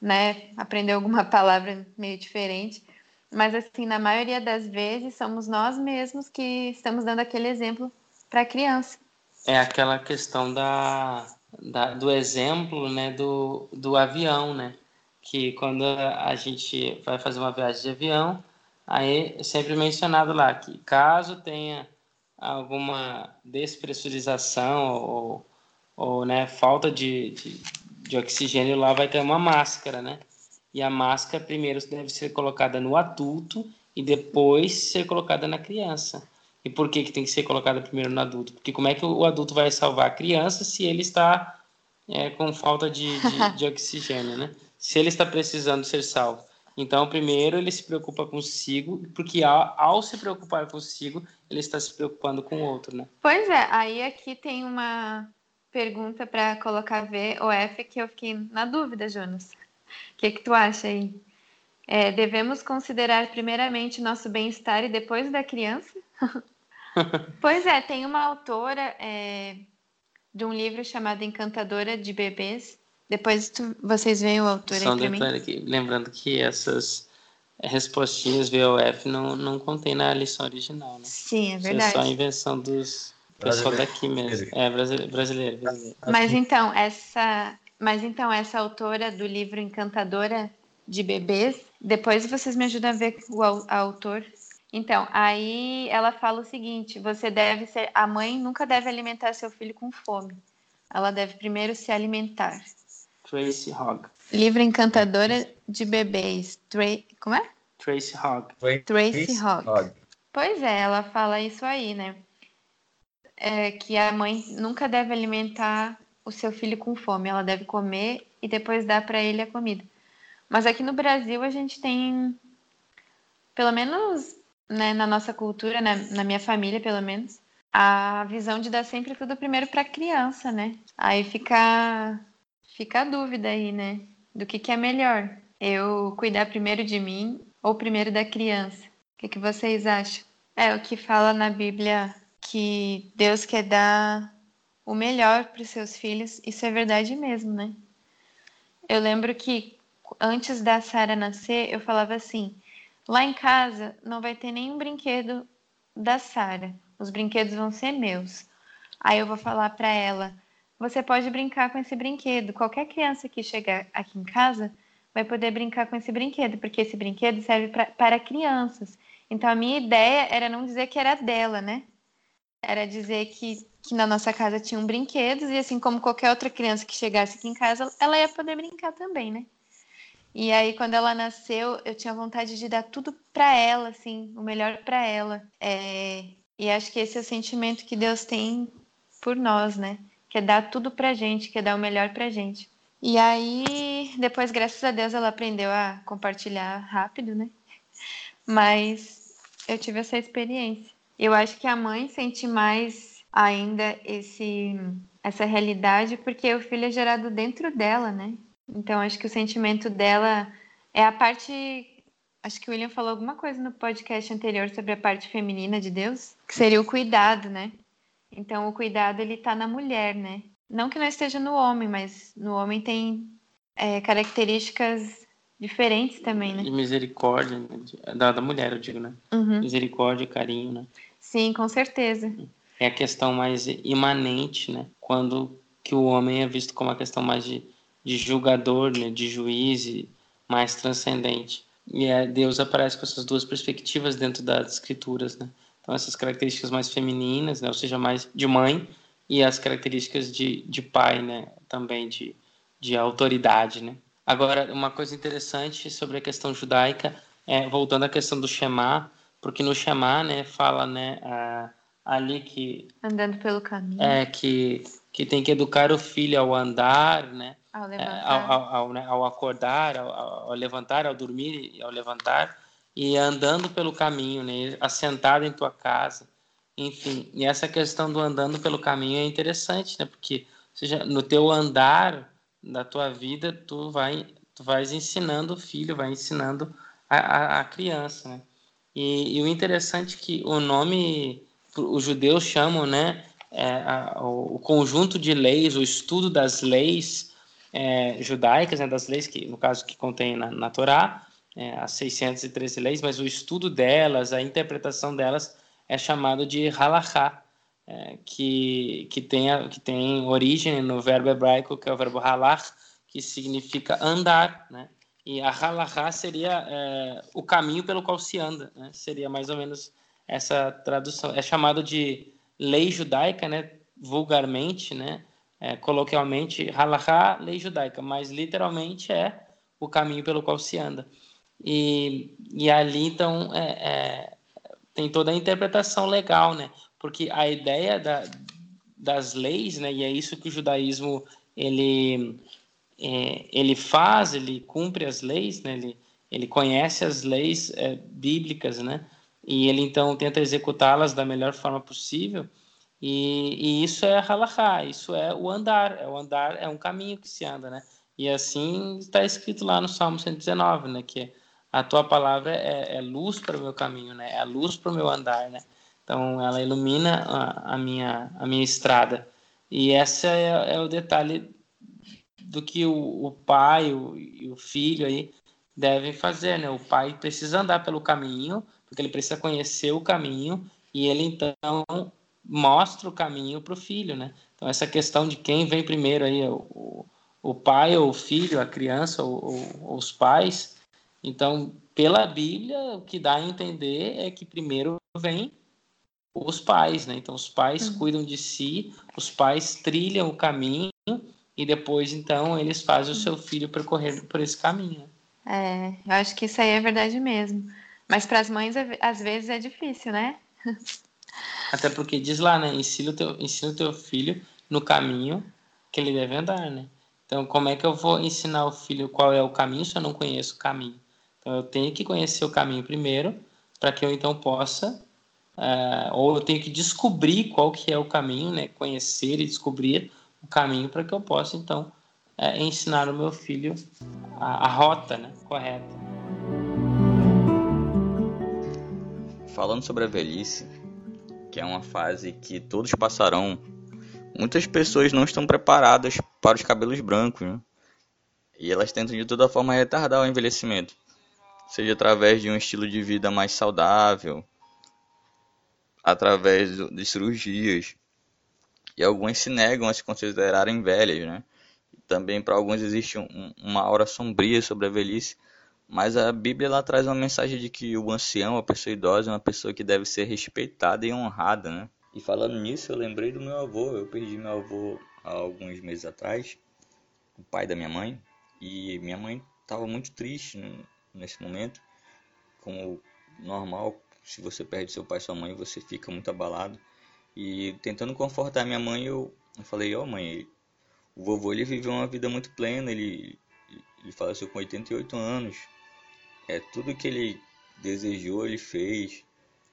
né? Aprender alguma (laughs) palavra meio diferente. Mas, assim, na maioria das vezes, somos nós mesmos que estamos dando aquele exemplo para a criança. É aquela questão da, da, do exemplo né, do, do avião, né? Que quando a gente vai fazer uma viagem de avião, aí sempre mencionado lá que caso tenha alguma despressurização ou, ou né, falta de, de, de oxigênio lá, vai ter uma máscara, né? E a máscara primeiro deve ser colocada no adulto e depois ser colocada na criança. E por que, que tem que ser colocada primeiro no adulto? Porque como é que o adulto vai salvar a criança se ele está é, com falta de, de, de oxigênio, né? Se ele está precisando ser salvo. Então, primeiro ele se preocupa consigo, porque ao, ao, se preocupar consigo, ele está se preocupando com o outro, né? Pois é, aí aqui tem uma pergunta para colocar V ou F que eu fiquei na dúvida, Jonas. O que, que tu acha aí? É, devemos considerar primeiramente nosso bem-estar e depois da criança? (laughs) pois é, tem uma autora é, de um livro chamado Encantadora de Bebês. Depois tu, vocês veem o autor Só aí para mim. Aqui, lembrando que essas respostinhas VOF não, não contém na lição original, né? Sim, é verdade. Isso é só a invenção dos, pessoa daqui mesmo. É, brasileiro, brasileiro, brasileiro. Mas então, essa, mas então, essa autora do livro Encantadora de Bebês, depois vocês me ajudam a ver o a autor. Então, aí ela fala o seguinte: você deve ser. A mãe nunca deve alimentar seu filho com fome. Ela deve primeiro se alimentar. Tracy Hogg. Livro Encantadora de Bebês. Tra... Como é? Tracy Hogg. Tracy Hogg. Pois é, ela fala isso aí, né? É que a mãe nunca deve alimentar o seu filho com fome. Ela deve comer e depois dar para ele a comida. Mas aqui no Brasil a gente tem, pelo menos né, na nossa cultura, né, na minha família pelo menos, a visão de dar sempre tudo primeiro para a criança, né? Aí fica, fica a dúvida aí, né? Do que, que é melhor. Eu cuidar primeiro de mim ou primeiro da criança? O que, que vocês acham? É o que fala na Bíblia que Deus quer dar o melhor para os seus filhos. Isso é verdade mesmo, né? Eu lembro que antes da Sara nascer, eu falava assim: lá em casa não vai ter nenhum brinquedo da Sara. Os brinquedos vão ser meus. Aí eu vou falar para ela: você pode brincar com esse brinquedo. Qualquer criança que chegar aqui em casa vai poder brincar com esse brinquedo, porque esse brinquedo serve pra, para crianças. Então a minha ideia era não dizer que era dela, né? Era dizer que, que na nossa casa tinham brinquedos e assim como qualquer outra criança que chegasse aqui em casa, ela ia poder brincar também, né? E aí, quando ela nasceu, eu tinha vontade de dar tudo para ela, assim, o melhor para ela. É... E acho que esse é o sentimento que Deus tem por nós, né? Quer dar tudo pra gente, quer dar o melhor pra gente. E aí, depois, graças a Deus, ela aprendeu a compartilhar rápido, né? Mas eu tive essa experiência. Eu acho que a mãe sente mais ainda esse essa realidade porque o filho é gerado dentro dela, né? Então, acho que o sentimento dela é a parte. Acho que o William falou alguma coisa no podcast anterior sobre a parte feminina de Deus, que seria o cuidado, né? Então, o cuidado ele tá na mulher, né? Não que não esteja no homem, mas no homem tem é, características diferentes também, né? De misericórdia, né? da, da mulher, eu digo, né? Uhum. Misericórdia carinho, né? Sim, com certeza. É a questão mais imanente, né? Quando que o homem é visto como a questão mais de de julgador, né, de juiz mais transcendente. E é, Deus aparece com essas duas perspectivas dentro das escrituras, né? Então essas características mais femininas, né, ou seja, mais de mãe, e as características de, de pai, né, também de, de autoridade, né? Agora, uma coisa interessante sobre a questão judaica, é, voltando à questão do Shema, porque no Shema, né, fala, né, a, ali que... Andando pelo caminho. É, que, que tem que educar o filho ao andar, né, ao, é, ao, ao, ao, né, ao acordar, ao, ao, levantar, ao dormir e ao levantar, e andando pelo caminho, né, assentado em tua casa, enfim. E essa questão do andando pelo caminho é interessante, né, porque seja, no teu andar da tua vida, tu vai tu vais ensinando o filho, vai ensinando a, a, a criança, né? E, e, o interessante é que o nome os judeus chamam, né, é, a, o, conjunto de leis, o estudo das leis é, judaicas, né, das leis que, no caso, que contém na, na Torá, é, as 613 leis, mas o estudo delas, a interpretação delas é chamado de halachá, é, que, que, tem, que tem origem no verbo hebraico, que é o verbo halach, que significa andar, né? E a halachá seria é, o caminho pelo qual se anda, né? Seria mais ou menos essa tradução. É chamado de lei judaica, né? Vulgarmente, né? é, coloquialmente, halakha, lei judaica, mas literalmente é o caminho pelo qual se anda. E, e ali, então, é, é, tem toda a interpretação legal, né? Porque a ideia da, das leis, né? E é isso que o judaísmo, ele, é, ele faz, ele cumpre as leis, né? Ele, ele conhece as leis é, bíblicas, né? E ele, então, tenta executá-las da melhor forma possível, e, e isso é halachá, isso é o andar, é o andar, é um caminho que se anda, né? E assim está escrito lá no Salmo 119, né? Que a tua palavra é, é luz para o meu caminho, né? É a luz para o meu andar, né? Então ela ilumina a, a, minha, a minha estrada. E esse é, é o detalhe do que o, o pai o, e o filho aí devem fazer, né? O pai precisa andar pelo caminho, porque ele precisa conhecer o caminho, e ele então mostra o caminho para o filho, né? Então essa questão de quem vem primeiro aí, o, o pai ou o filho, a criança ou, ou, ou os pais. Então, pela Bíblia, o que dá a entender é que primeiro vem os pais, né? Então os pais uhum. cuidam de si, os pais trilham o caminho e depois então eles fazem o seu filho percorrer por esse caminho. É, eu acho que isso aí é verdade mesmo. Mas para as mães às vezes é difícil, né? Até porque diz lá, né? Ensina o teu, ensina o teu filho no caminho que ele deve andar, né? Então, como é que eu vou ensinar o filho qual é o caminho se eu não conheço o caminho? Então, eu tenho que conhecer o caminho primeiro, para que eu então possa, uh, ou eu tenho que descobrir qual que é o caminho, né? Conhecer e descobrir o caminho para que eu possa então uh, ensinar o meu filho a, a rota, né? Correta. Falando sobre a velhice, que é uma fase que todos passarão muitas pessoas não estão preparadas para os cabelos brancos, né? E elas tentam de toda forma retardar o envelhecimento, seja através de um estilo de vida mais saudável, através de cirurgias, e algumas se negam a se considerarem velhas, né? Também para alguns existe um, uma aura sombria sobre a velhice, mas a Bíblia ela traz uma mensagem de que o ancião, a pessoa idosa, é uma pessoa que deve ser respeitada e honrada, né? E falando nisso, eu lembrei do meu avô. Eu perdi meu avô há alguns meses atrás, o pai da minha mãe, e minha mãe estava muito triste nesse momento. Como normal, se você perde seu pai sua mãe, você fica muito abalado. E tentando confortar minha mãe, eu, eu falei: Ó, oh, mãe, o vovô ele viveu uma vida muito plena, ele, ele faleceu com 88 anos. É tudo que ele desejou, ele fez.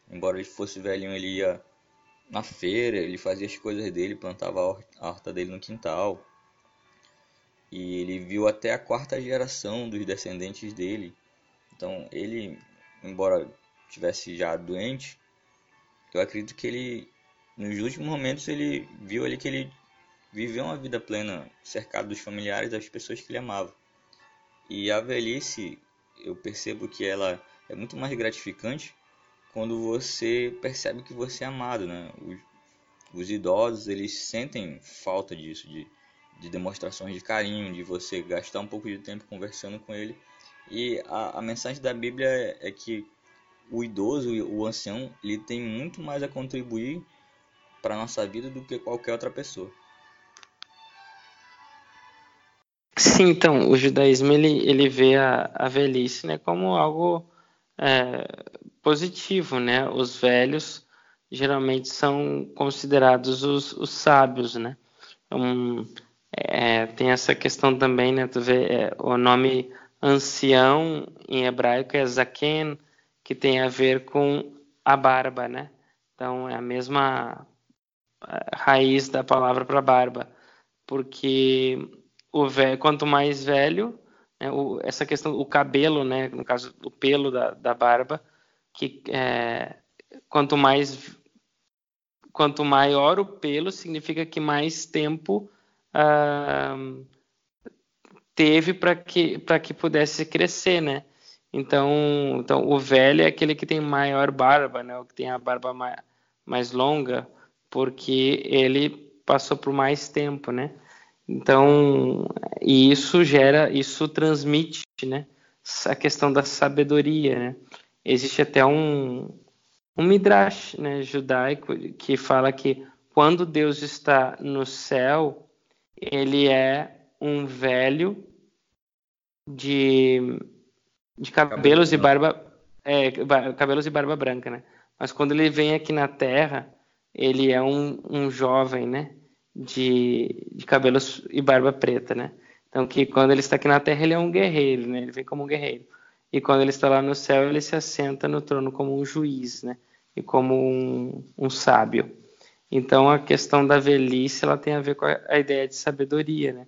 Embora ele fosse velhinho, ele ia na feira, ele fazia as coisas dele, plantava a horta dele no quintal. E ele viu até a quarta geração dos descendentes dele. Então, ele, embora tivesse já doente, eu acredito que ele, nos últimos momentos, ele viu ali que ele viveu uma vida plena, cercado dos familiares, das pessoas que ele amava. E a velhice, eu percebo que ela é muito mais gratificante quando você percebe que você é amado, né? Os, os idosos, eles sentem falta disso, de, de demonstrações de carinho, de você gastar um pouco de tempo conversando com ele. E a, a mensagem da Bíblia é, é que o idoso, o ancião, ele tem muito mais a contribuir para a nossa vida do que qualquer outra pessoa. Sim, então, o judaísmo ele, ele vê a, a velhice né, como algo é, positivo, né? Os velhos geralmente são considerados os, os sábios, né? Um, é, tem essa questão também, né? Tu vê, é, o nome ancião em hebraico é zaken, que tem a ver com a barba, né? Então é a mesma raiz da palavra para barba, porque o velho, quanto mais velho, né, o, essa questão, o cabelo, né? No caso, o pelo da, da barba que é, quanto mais quanto maior o pelo significa que mais tempo ah, teve para que que pudesse crescer, né? Então, então o velho é aquele que tem maior barba, né? O que tem a barba mais, mais longa, porque ele passou por mais tempo, né? Então, e isso gera, isso transmite, né? A questão da sabedoria, né? existe até um, um midrash né, judaico que fala que quando Deus está no céu, ele é um velho de, de cabelos e barba é, cabelos e barba branca, né? Mas quando ele vem aqui na Terra, ele é um, um jovem, né? De, de cabelos e barba preta, né? Então que quando ele está aqui na Terra, ele é um guerreiro, né? Ele vem como um guerreiro e quando ele está lá no céu, ele se assenta no trono como um juiz, né? E como um, um sábio. Então, a questão da velhice, ela tem a ver com a, a ideia de sabedoria, né?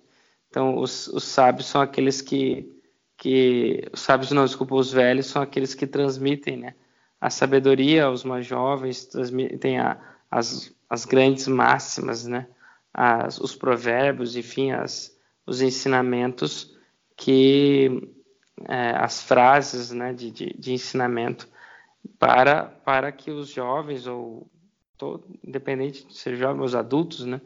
Então, os, os sábios são aqueles que, que... Os sábios, não, desculpa, os velhos são aqueles que transmitem, né? A sabedoria aos mais jovens, transmitem a, as, as grandes máximas, né? As, os provérbios, enfim, as, os ensinamentos que é, as frases né, de, de, de, ensinamento para, para que os jovens ou todo, independente de ser jovens ou adultos, né,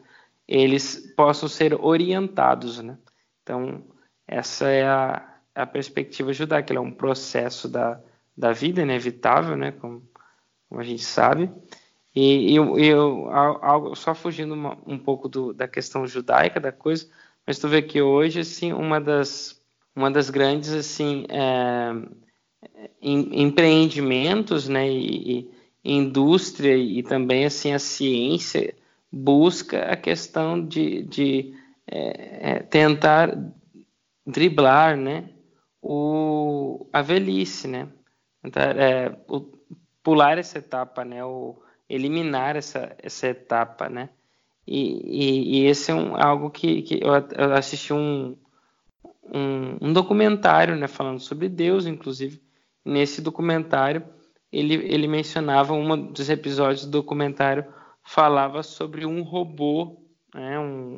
eles possam ser orientados, né? Então, essa é a, a perspectiva judaica, ela é um processo da, da vida inevitável, né, como, como a gente sabe, e eu, eu só fugindo uma, um pouco do, da questão judaica da coisa, mas tu vê que hoje, assim, uma das, uma das grandes, assim, é, em, empreendimentos, né, e, e indústria e também, assim, a ciência busca a questão de, de é, é, tentar driblar, né, o, a velhice, né, tentar, é, o, pular essa etapa, né, o, eliminar essa, essa etapa, né, e, e, e esse é um, algo que, que eu, eu assisti um, um, um, documentário, né, falando sobre Deus, inclusive, nesse documentário ele, ele mencionava um dos episódios do documentário falava sobre um robô, né, um,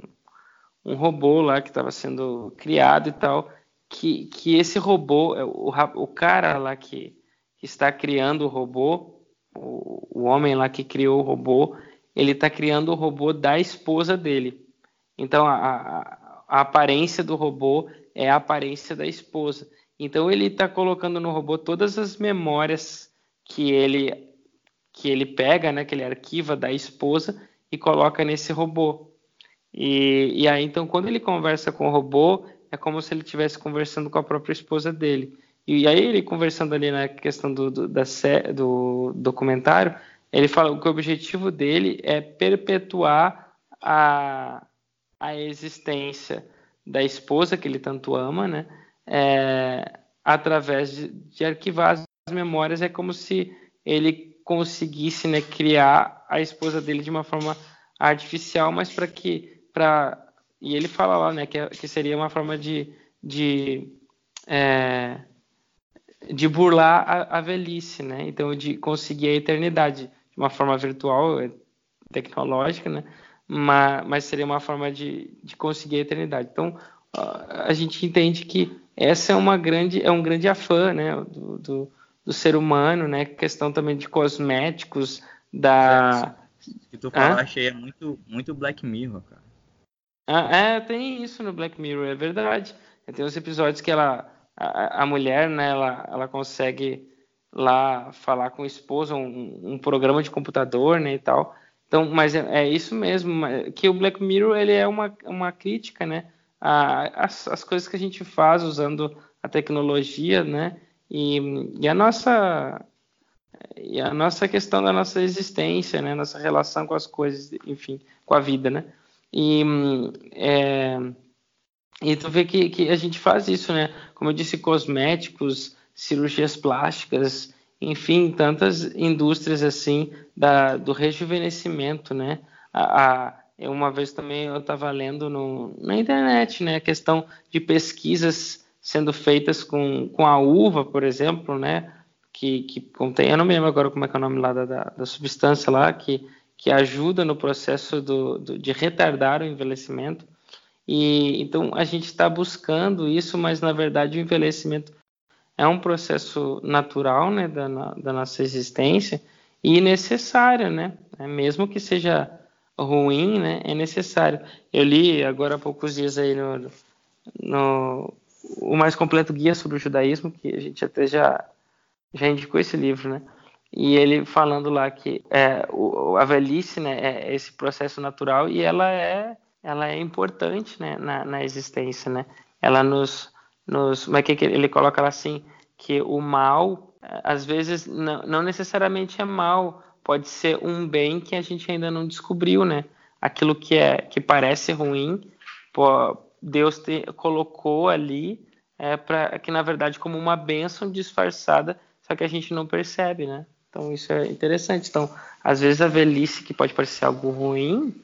um robô lá que estava sendo criado e tal, que, que esse robô, é, o, o cara lá que, que está criando o robô, o, o homem lá que criou o robô, ele está criando o robô da esposa dele. Então a, a, a, aparência do robô é a aparência da esposa. Então ele está colocando no robô todas as memórias que ele que ele pega, né, que ele arquiva da esposa e coloca nesse robô. E, e aí, então, quando ele conversa com o robô, é como se ele estivesse conversando com a própria esposa dele. E aí, ele conversando ali na questão do, do, da, do documentário, ele fala que o objetivo dele é perpetuar a, a existência da esposa que ele tanto ama, né? É, através de, de arquivar as memórias. É como se ele conseguisse né, criar a esposa dele de uma forma artificial, mas para que para e ele fala lá né que, que seria uma forma de de, é, de burlar a, a, velhice, né? Então de conseguir a eternidade de uma forma virtual, é, tecnológica, né? Mas, mas seria uma forma de, de conseguir a eternidade. Então a gente entende que essa é uma grande é um grande afã, né? do, do do ser humano, né? Questão também de cosméticos, da. Que tu falaste aí é muito, muito Black Mirror, cara. Ah, é, tem isso no Black Mirror, é verdade. Tem os episódios que ela, a, a mulher, né, ela, ela consegue lá falar com o esposo, um, um programa de computador, né, e tal. Então, mas é, é, isso mesmo, que o Black Mirror ele é uma, uma crítica, né, às as coisas que a gente faz usando a tecnologia, né, e, e a nossa e a nossa questão da nossa existência, né, nossa relação com as coisas, enfim, com a vida, né? E é, e tu vê que, que a gente faz isso, né? Como eu disse, cosméticos, cirurgias plásticas, enfim, tantas indústrias assim da, do rejuvenescimento, né? A, a uma vez também eu estava lendo no, na internet, né? A questão de pesquisas sendo feitas com, com a uva, por exemplo, né? Que, que contém, eu não me lembro agora como é que é o nome lá da, da, da substância lá, que, que ajuda no processo do, do, de retardar o envelhecimento. E então a gente está buscando isso, mas na verdade o envelhecimento é um processo natural, né, da, da nossa existência e necessário, né? É, mesmo que seja ruim, né, é necessário. Eu li agora há poucos dias aí no, no o mais completo guia sobre o judaísmo, que a gente até já, já indicou esse livro, né? E ele falando lá que é, o, a velhice né, é esse processo natural e ela é, ela é importante né, na, na existência, né? Ela nos, nos... Mas que ele coloca lá assim, que o mal, às vezes, não, não necessariamente é mal, pode ser um bem que a gente ainda não descobriu, né? Aquilo que, é, que parece ruim, pô, Deus te, colocou ali é, para que na verdade como uma bênção disfarçada, só que a gente não percebe, né? Então isso é interessante. Então, às vezes a velhice que pode parecer algo ruim,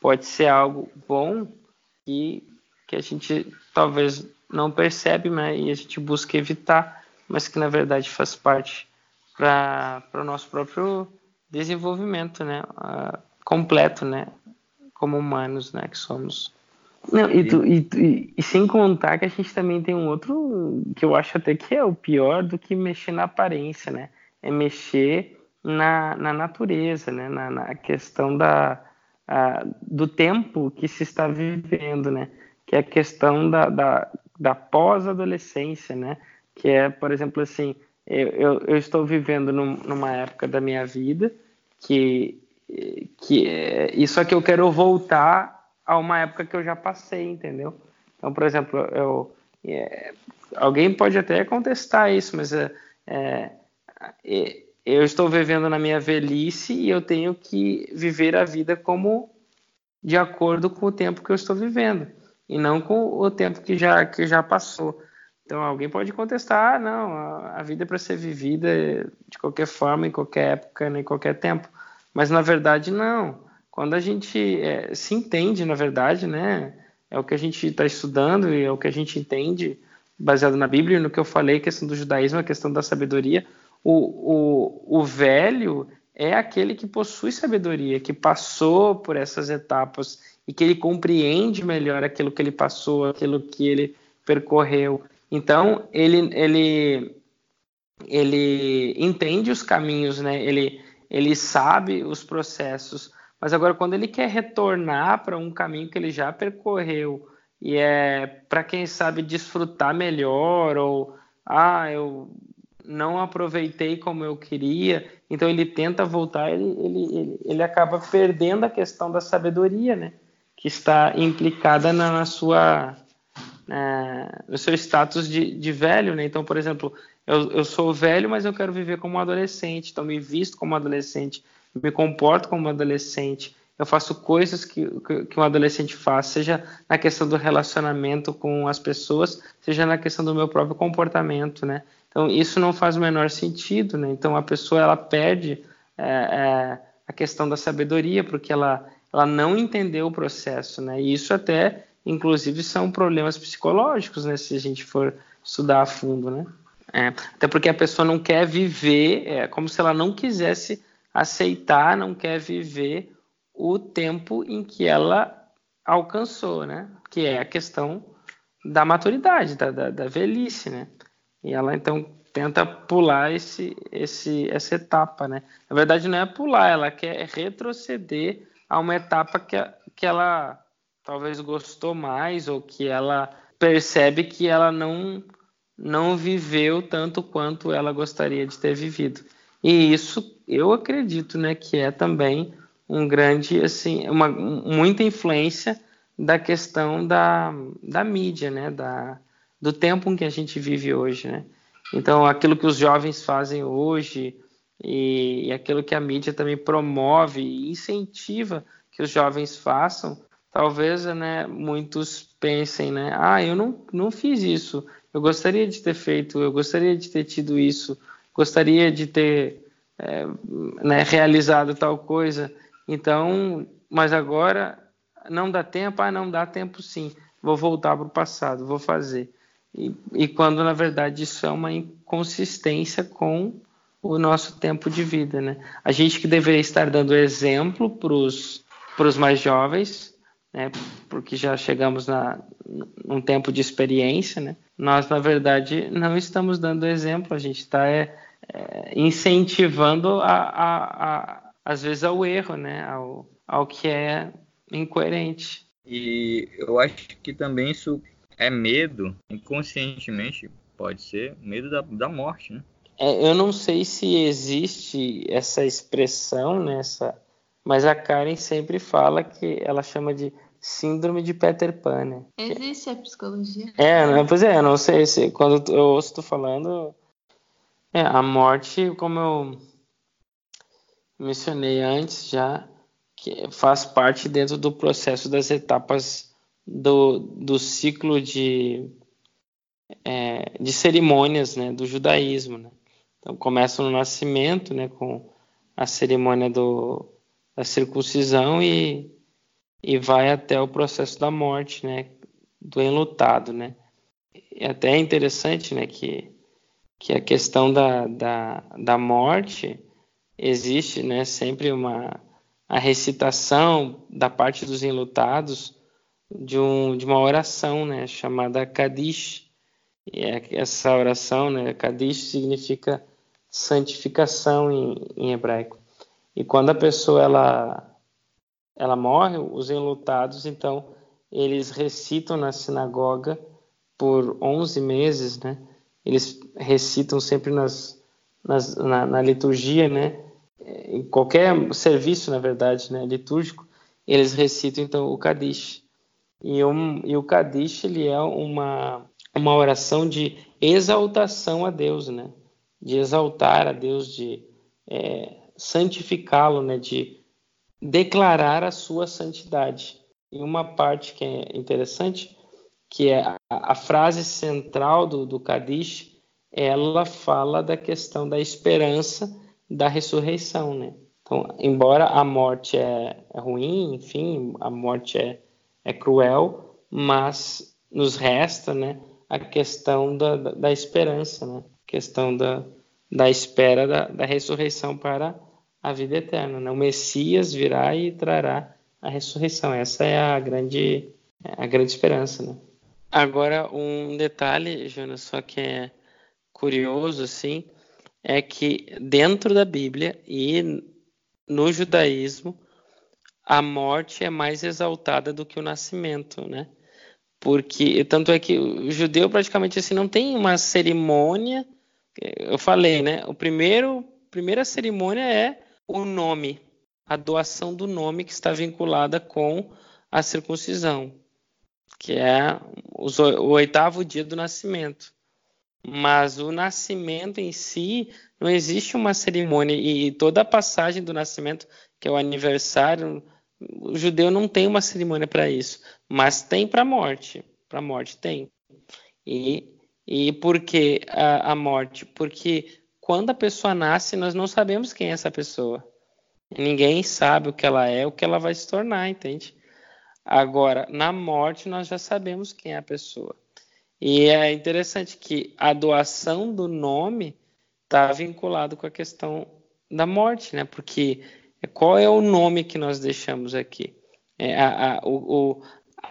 pode ser algo bom e que a gente talvez não percebe, né? E a gente busca evitar, mas que na verdade faz parte para o nosso próprio desenvolvimento, né? Uh, completo, né? Como humanos, né? Que somos. Não, e, tu, e, e, e, sem contar que a gente também tem um outro que eu acho até que é o pior do que mexer na aparência, né? É mexer na, na natureza, né? na, na questão da, a, do tempo que se está vivendo, né? que é a questão da, da, da pós-adolescência, né? que é, por exemplo, assim, eu, eu, eu estou vivendo num, numa época da minha vida que, que é, isso aqui eu quero voltar a uma época que eu já passei, entendeu? Então, por exemplo, eu, é, alguém pode até contestar isso, mas é, é, eu estou vivendo na minha velhice e eu tenho que viver a vida como de acordo com o tempo que eu estou vivendo e não com o tempo que já que já passou. Então alguém pode contestar, ah, não, a vida é para ser vivida de qualquer forma, em qualquer época, em qualquer tempo. Mas na verdade não. Quando a gente é, se entende, na verdade, né, é o que a gente está estudando e é o que a gente entende baseado na Bíblia e no que eu falei, questão do judaísmo, a questão da sabedoria o, o, o velho é aquele que possui sabedoria, que passou por essas etapas e que ele compreende melhor aquilo que ele passou, aquilo que ele percorreu. Então, ele, ele, ele entende os caminhos, né? ele, ele sabe os processos. Mas agora, quando ele quer retornar para um caminho que ele já percorreu e é para quem sabe desfrutar melhor, ou ah, eu não aproveitei como eu queria, então ele tenta voltar, ele, ele, ele, ele acaba perdendo a questão da sabedoria, né? Que está implicada na, na sua, na, no seu status de, de velho, né? Então, por exemplo, eu, eu sou velho, mas eu quero viver como adolescente, então me visto como adolescente, me comporto como um adolescente, eu faço coisas que, que um adolescente faz, seja na questão do relacionamento com as pessoas, seja na questão do meu próprio comportamento, né? Então, isso não faz o menor sentido, né? Então, a pessoa, ela perde é, é, a questão da sabedoria, porque ela, ela não entendeu o processo, né? E isso até, inclusive, são problemas psicológicos, né? Se a gente for estudar a fundo, né? É, até porque a pessoa não quer viver, é como se ela não quisesse aceitar, não quer viver o tempo em que ela alcançou, né? Que é a questão da maturidade, da, da, da velhice, né? E ela então tenta pular esse, esse, essa etapa, né? Na verdade não é pular, ela quer retroceder a uma etapa que, que ela talvez gostou mais ou que ela percebe que ela não não viveu tanto quanto ela gostaria de ter vivido. E isso eu acredito, né, que é também um grande assim, uma muita influência da questão da, da mídia, né, da do tempo em que a gente vive hoje, né? Então, aquilo que os jovens fazem hoje e, e aquilo que a mídia também promove e incentiva que os jovens façam, talvez, né, muitos pensem, né, ah, eu não, não fiz isso, eu gostaria de ter feito, eu gostaria de ter tido isso, gostaria de ter é, né, realizado tal coisa, então, mas agora não dá tempo, ah, não dá tempo sim, vou voltar para o passado, vou fazer. E, e quando na verdade isso é uma inconsistência com o nosso tempo de vida, né? A gente que deveria estar dando exemplo para os mais jovens, né? Porque já chegamos na tempo de experiência, né? Nós na verdade não estamos dando exemplo, a gente está é, é, incentivando a, a, a, às vezes ao erro, né? Ao, ao que é incoerente. E eu acho que também isso é medo, inconscientemente, pode ser medo da, da morte, né? É, eu não sei se existe essa expressão nessa, mas a Karen sempre fala que ela chama de síndrome de Peter Pan, né? Existe a psicologia. É, né? pois é, eu não sei se quando eu ouço tu falando, é, a morte, como eu mencionei antes já, que faz parte dentro do processo das etapas do, do ciclo de, é, de cerimônias né, do judaísmo. Né? Então, começa no nascimento, né, com a cerimônia do, da circuncisão e, e vai até o processo da morte, né, do enlutado. Né? E até é interessante né, que, que a questão da, da, da morte existe né, sempre uma a recitação da parte dos enlutados de, um, de uma oração né, chamada Kadish. E é essa oração, né, Kadish, significa santificação em, em hebraico. E quando a pessoa ela, ela morre, os enlutados, então, eles recitam na sinagoga por 11 meses, né? Eles recitam sempre nas, nas, na, na, liturgia, né? Em qualquer serviço, na verdade, né? Litúrgico, eles recitam então o Kadish. E, um, e o Kadish ele é uma, uma oração de exaltação a Deus, né? De exaltar a Deus, de é, santificá-lo, né? De declarar a sua santidade. E uma parte que é interessante, que é a, a frase central do, do Kadish, ela fala da questão da esperança da ressurreição, né? Então, embora a morte é, é ruim, enfim, a morte é, é cruel, mas nos resta, né, a questão da, da, da esperança, né? A questão da, da espera da, da ressurreição para a vida eterna. Né? O Messias virá e trará a ressurreição. Essa é a grande, a grande esperança. Né? Agora, um detalhe, Jonas, só que é curioso, assim, é que dentro da Bíblia e no judaísmo, a morte é mais exaltada do que o nascimento, né? Porque tanto é que o judeu praticamente assim não tem uma cerimônia. Eu falei, né? O primeiro primeira cerimônia é o nome, a doação do nome que está vinculada com a circuncisão, que é o oitavo dia do nascimento. Mas o nascimento em si não existe uma cerimônia e toda a passagem do nascimento, que é o aniversário, o judeu não tem uma cerimônia para isso, mas tem para a morte. Para a morte tem. E, e por que a, a morte? Porque quando a pessoa nasce, nós não sabemos quem é essa pessoa. Ninguém sabe o que ela é, o que ela vai se tornar, entende? Agora, na morte, nós já sabemos quem é a pessoa. E é interessante que a doação do nome está vinculado com a questão da morte, né? Porque qual é o nome que nós deixamos aqui? É a, a, o,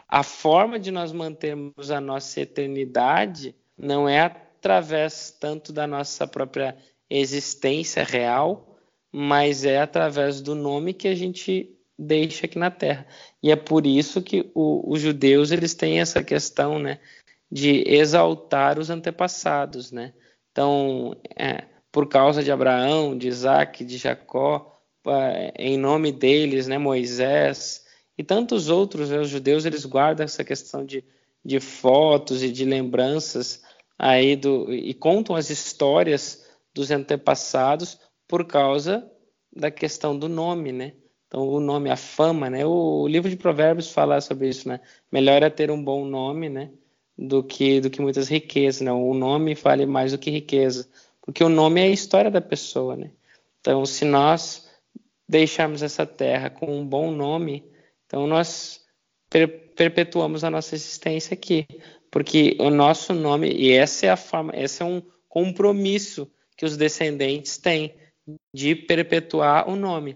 a forma de nós mantermos a nossa eternidade não é através tanto da nossa própria existência real, mas é através do nome que a gente deixa aqui na Terra. E é por isso que o, os judeus eles têm essa questão, né, de exaltar os antepassados, né? Então, é, por causa de Abraão, de Isaac, de Jacó, é, em nome deles, né, Moisés e tantos outros, né, os judeus eles guardam essa questão de, de fotos e de lembranças aí do e contam as histórias dos antepassados por causa da questão do nome, né? Então, o nome, a fama, né? O, livro de Provérbios fala sobre isso, né? Melhor é ter um bom nome, né? Do que, do que muitas riquezas, né? O nome vale mais do que riqueza, porque o nome é a história da pessoa, né? Então, se nós deixarmos essa terra com um bom nome, então nós per perpetuamos a nossa existência aqui, porque o nosso nome, e essa é a forma, esse é um compromisso que os descendentes têm de perpetuar o nome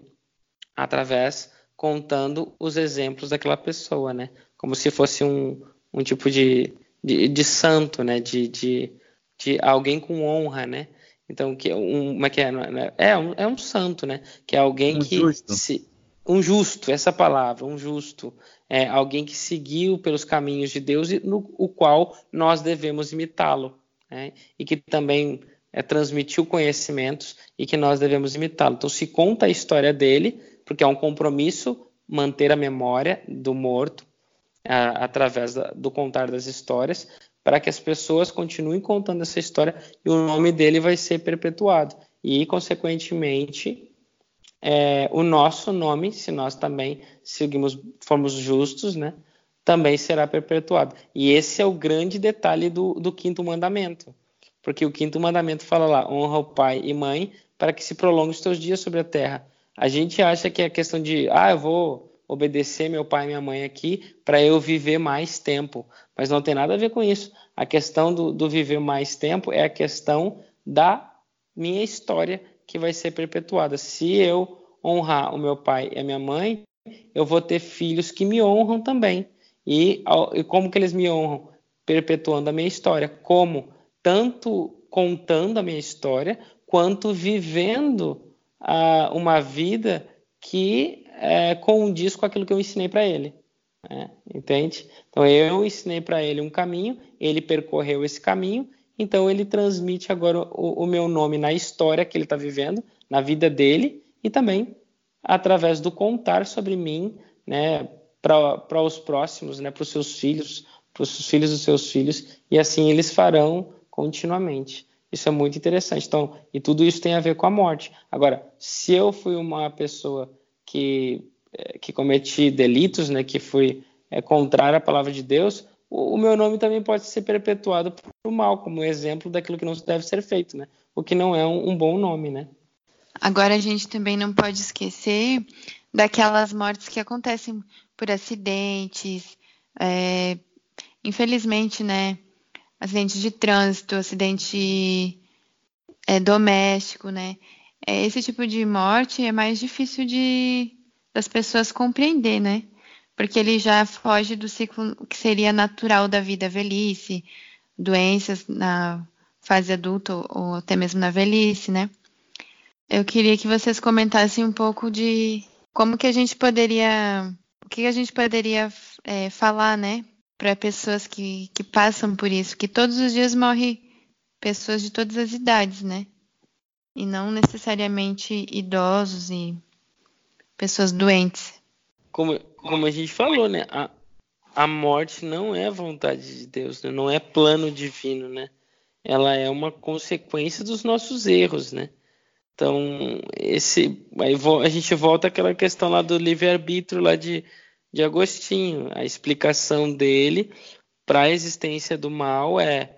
através contando os exemplos daquela pessoa, né? Como se fosse um, um tipo de, de, de santo, né? De, de, de, alguém com honra, né? Então, que um, como é que é? É um, é um santo, né? Que é alguém um que justo. se um justo, essa palavra, um justo, é alguém que seguiu pelos caminhos de Deus e no o qual nós devemos imitá-lo, né? E que também é, transmitiu conhecimentos e que nós devemos imitá-lo. Então, se conta a história dele, porque é um compromisso manter a memória do morto através da, do contar das histórias, para que as pessoas continuem contando essa história e o nome dele vai ser perpetuado. E, consequentemente, é, o nosso nome, se nós também seguimos, formos justos, né, também será perpetuado. E esse é o grande detalhe do, do quinto mandamento porque o quinto mandamento fala lá: honra o pai e mãe para que se prolongue os teus dias sobre a terra. A gente acha que é questão de, ah, eu vou obedecer meu pai e minha mãe aqui para eu viver mais tempo, mas não tem nada a ver com isso. A questão do, do viver mais tempo é a questão da minha história que vai ser perpetuada. Se eu honrar o meu pai e a minha mãe, eu vou ter filhos que me honram também. E, e como que eles me honram? Perpetuando a minha história. Como? tanto contando a minha história, quanto vivendo uma vida que é, condiz com aquilo que eu ensinei para ele. Né? Entende? Então eu ensinei para ele um caminho, ele percorreu esse caminho, então ele transmite agora o, o meu nome na história que ele está vivendo, na vida dele e também através do contar sobre mim, né, para os próximos, né, para os seus filhos, para os filhos dos seus filhos, e assim eles farão continuamente. Isso é muito interessante. Então, e tudo isso tem a ver com a morte. Agora, se eu fui uma pessoa que, eh, que cometi delitos, né, que fui é, contrária à palavra de Deus, o, o, meu nome também pode ser perpetuado para o mal, como exemplo daquilo que não deve ser feito, né? O que não é um, um bom nome, né? Agora a gente também não pode esquecer daquelas mortes que acontecem por acidentes, é, infelizmente, né? Acidente de trânsito, acidente é, doméstico, né? É, esse tipo de morte é mais difícil de das pessoas compreender, né? Porque ele já foge do ciclo que seria natural da vida velhice, doenças na fase adulta ou até mesmo na velhice, né? Eu queria que vocês comentassem um pouco de como que a gente poderia, o que a gente poderia é, falar, né, para pessoas que, que passam por isso, que todos os dias morrem pessoas de todas as idades, né, e não necessariamente idosos e pessoas doentes. Como, como a gente falou, né, a, a morte não é vontade de Deus, né? não é plano divino, né? Ela é uma consequência dos nossos erros, né? Então, esse, aí a gente volta àquela questão lá do livre-arbítrio lá de, de Agostinho. A explicação dele para a existência do mal é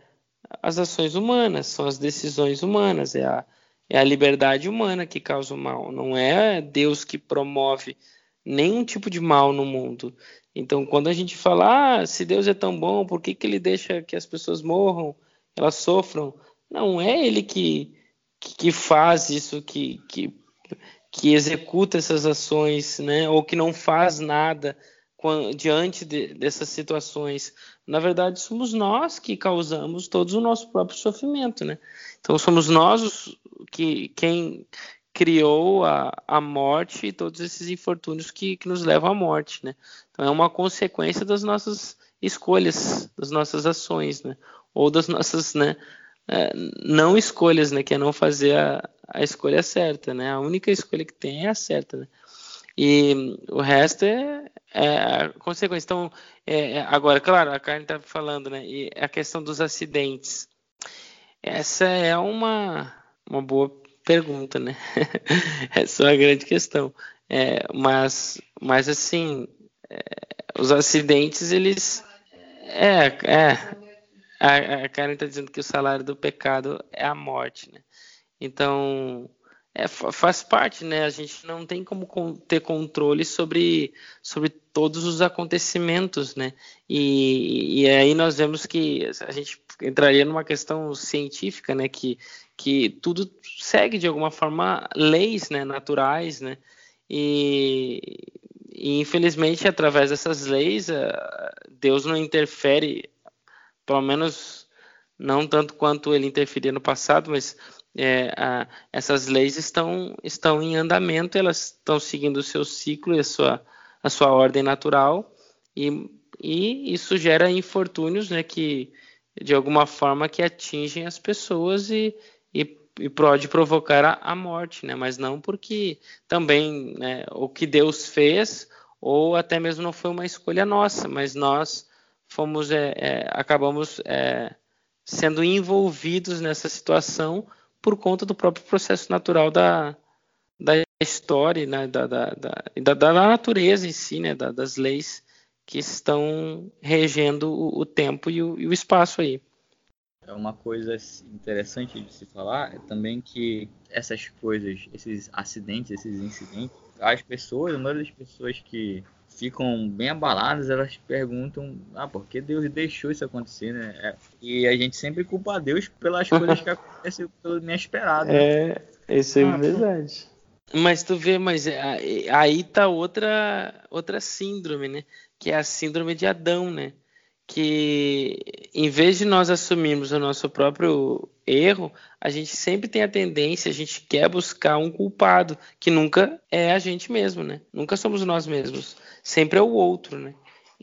as ações humanas, são as decisões humanas, é a, é a liberdade humana que causa o mal, não é Deus que promove nenhum tipo de mal no mundo. Então, quando a gente fala, ah, se Deus é tão bom, por que, que ele deixa que as pessoas morram, elas sofram? Não é ele que que faz isso, que, que, que executa essas ações, né? ou que não faz nada diante de, dessas situações. Na verdade, somos nós que causamos todo o nosso próprio sofrimento. Né? Então, somos nós os, que, quem criou a, a morte e todos esses infortúnios que, que nos levam à morte. Né? Então, é uma consequência das nossas escolhas, das nossas ações, né? ou das nossas né, é, não escolhas, né? Que é não fazer a, a escolha certa, né? A única escolha que tem é a certa, né? E o resto é, é consequência. Então, é, é agora, claro, a Carne está falando, né? E a questão dos acidentes. Essa é uma, uma boa pergunta, né? (laughs) Essa é uma grande questão. É, mas, mas assim, é, os acidentes, eles. É, é, a, a Karen está dizendo que o salário do pecado é a morte, né? Então, é, faz parte, né? A gente não tem como ter controle sobre, sobre todos os acontecimentos, né? E, e aí nós vemos que a gente entraria numa questão científica, né? Que, que tudo segue de alguma forma leis, né? Naturais, né? E, e infelizmente através dessas leis Deus não interfere pelo menos não tanto quanto ele interferia no passado, mas é, a, essas leis estão, estão em andamento, elas estão seguindo o seu ciclo e a sua, a sua ordem natural, e, e isso gera infortúnios né, que, de alguma forma, que atingem as pessoas e, e, e pode provocar a, a, morte, né, mas não porque também né, o que Deus fez, ou até mesmo não foi uma escolha nossa, mas nós fomos é, é, acabamos é, sendo envolvidos nessa situação por conta do próprio processo natural da, da história, né, da, da, da, da, natureza em si, né, das leis que estão regendo o, o tempo e o, e o, espaço aí. É uma coisa interessante de se falar é também que essas coisas, esses acidentes, esses incidentes, as pessoas, a maioria das pessoas que ficam bem abaladas, elas perguntam, ah, por que Deus deixou isso acontecer, né? É, e a gente sempre culpa a Deus pelas coisas que (laughs) acontecem pelo inesperado. É, isso é ah, verdade. Mas tu vê, mas é, aí tá outra outra síndrome, né? Que é a síndrome de Adão, né? Que em vez de nós assumirmos o nosso próprio erro, a gente sempre tem a tendência, a gente quer buscar um culpado, que nunca é a gente mesmo, né? Nunca somos nós mesmos. Sempre é o outro, né?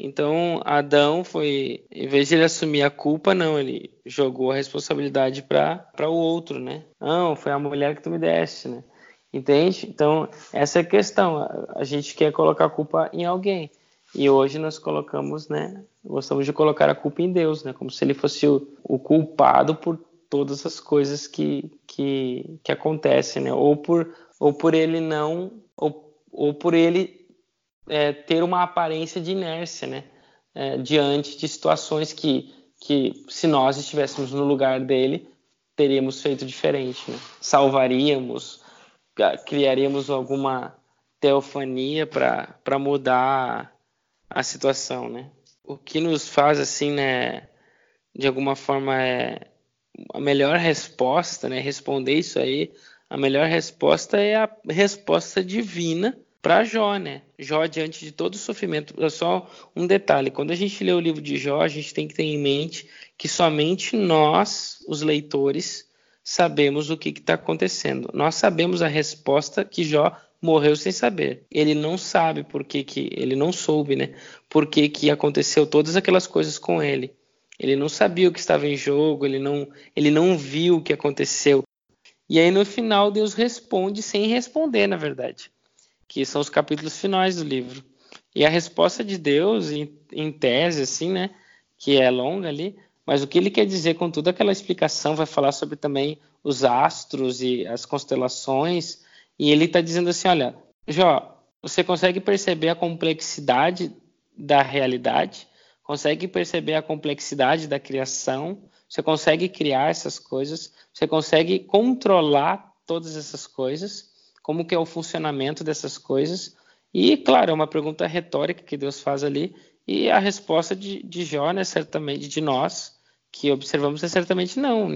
Então, Adão foi, em vez de ele assumir a culpa, não, ele jogou a responsabilidade para o outro, né? Não, foi a mulher que tu me deste, né? Entende? Então, essa é a questão. A gente quer colocar a culpa em alguém. E hoje nós colocamos, né? Gostamos de colocar a culpa em Deus, né? Como se ele fosse o, o culpado por todas as coisas que, que, que acontecem, né? Ou por, ou por ele não, ou, ou por ele é, ter uma aparência de inércia, né? É, diante de situações que, que, se nós estivéssemos no lugar dele, teríamos feito diferente, né? Salvaríamos, criaríamos alguma teofania para mudar a situação, né? O que nos faz assim, né, de alguma forma é a melhor resposta, né, responder isso aí, a melhor resposta é a resposta divina para Jó, né? Jó diante de todo o sofrimento. É só um detalhe, quando a gente lê o livro de Jó, a gente tem que ter em mente que somente nós, os leitores, sabemos o que está acontecendo. Nós sabemos a resposta que Jó morreu sem saber. Ele não sabe por que, que ele não soube, né? Por que, que aconteceu todas aquelas coisas com ele. Ele não sabia o que estava em jogo, ele não, ele não viu o que aconteceu. E aí no final Deus responde sem responder, na verdade, que são os capítulos finais do livro. E a resposta de Deus, em, em tese, assim, né, que é longa ali, mas o que ele quer dizer com toda aquela explicação vai falar sobre também os astros e as constelações, e ele está dizendo assim: olha, Jó, você consegue perceber a complexidade da realidade, consegue perceber a complexidade da criação, você consegue criar essas coisas, você consegue controlar todas essas coisas, como que é o funcionamento dessas coisas. E, claro, é uma pergunta retórica que Deus faz ali, e a resposta de, de Jó, né, certamente, de nós, que observamos, é certamente não.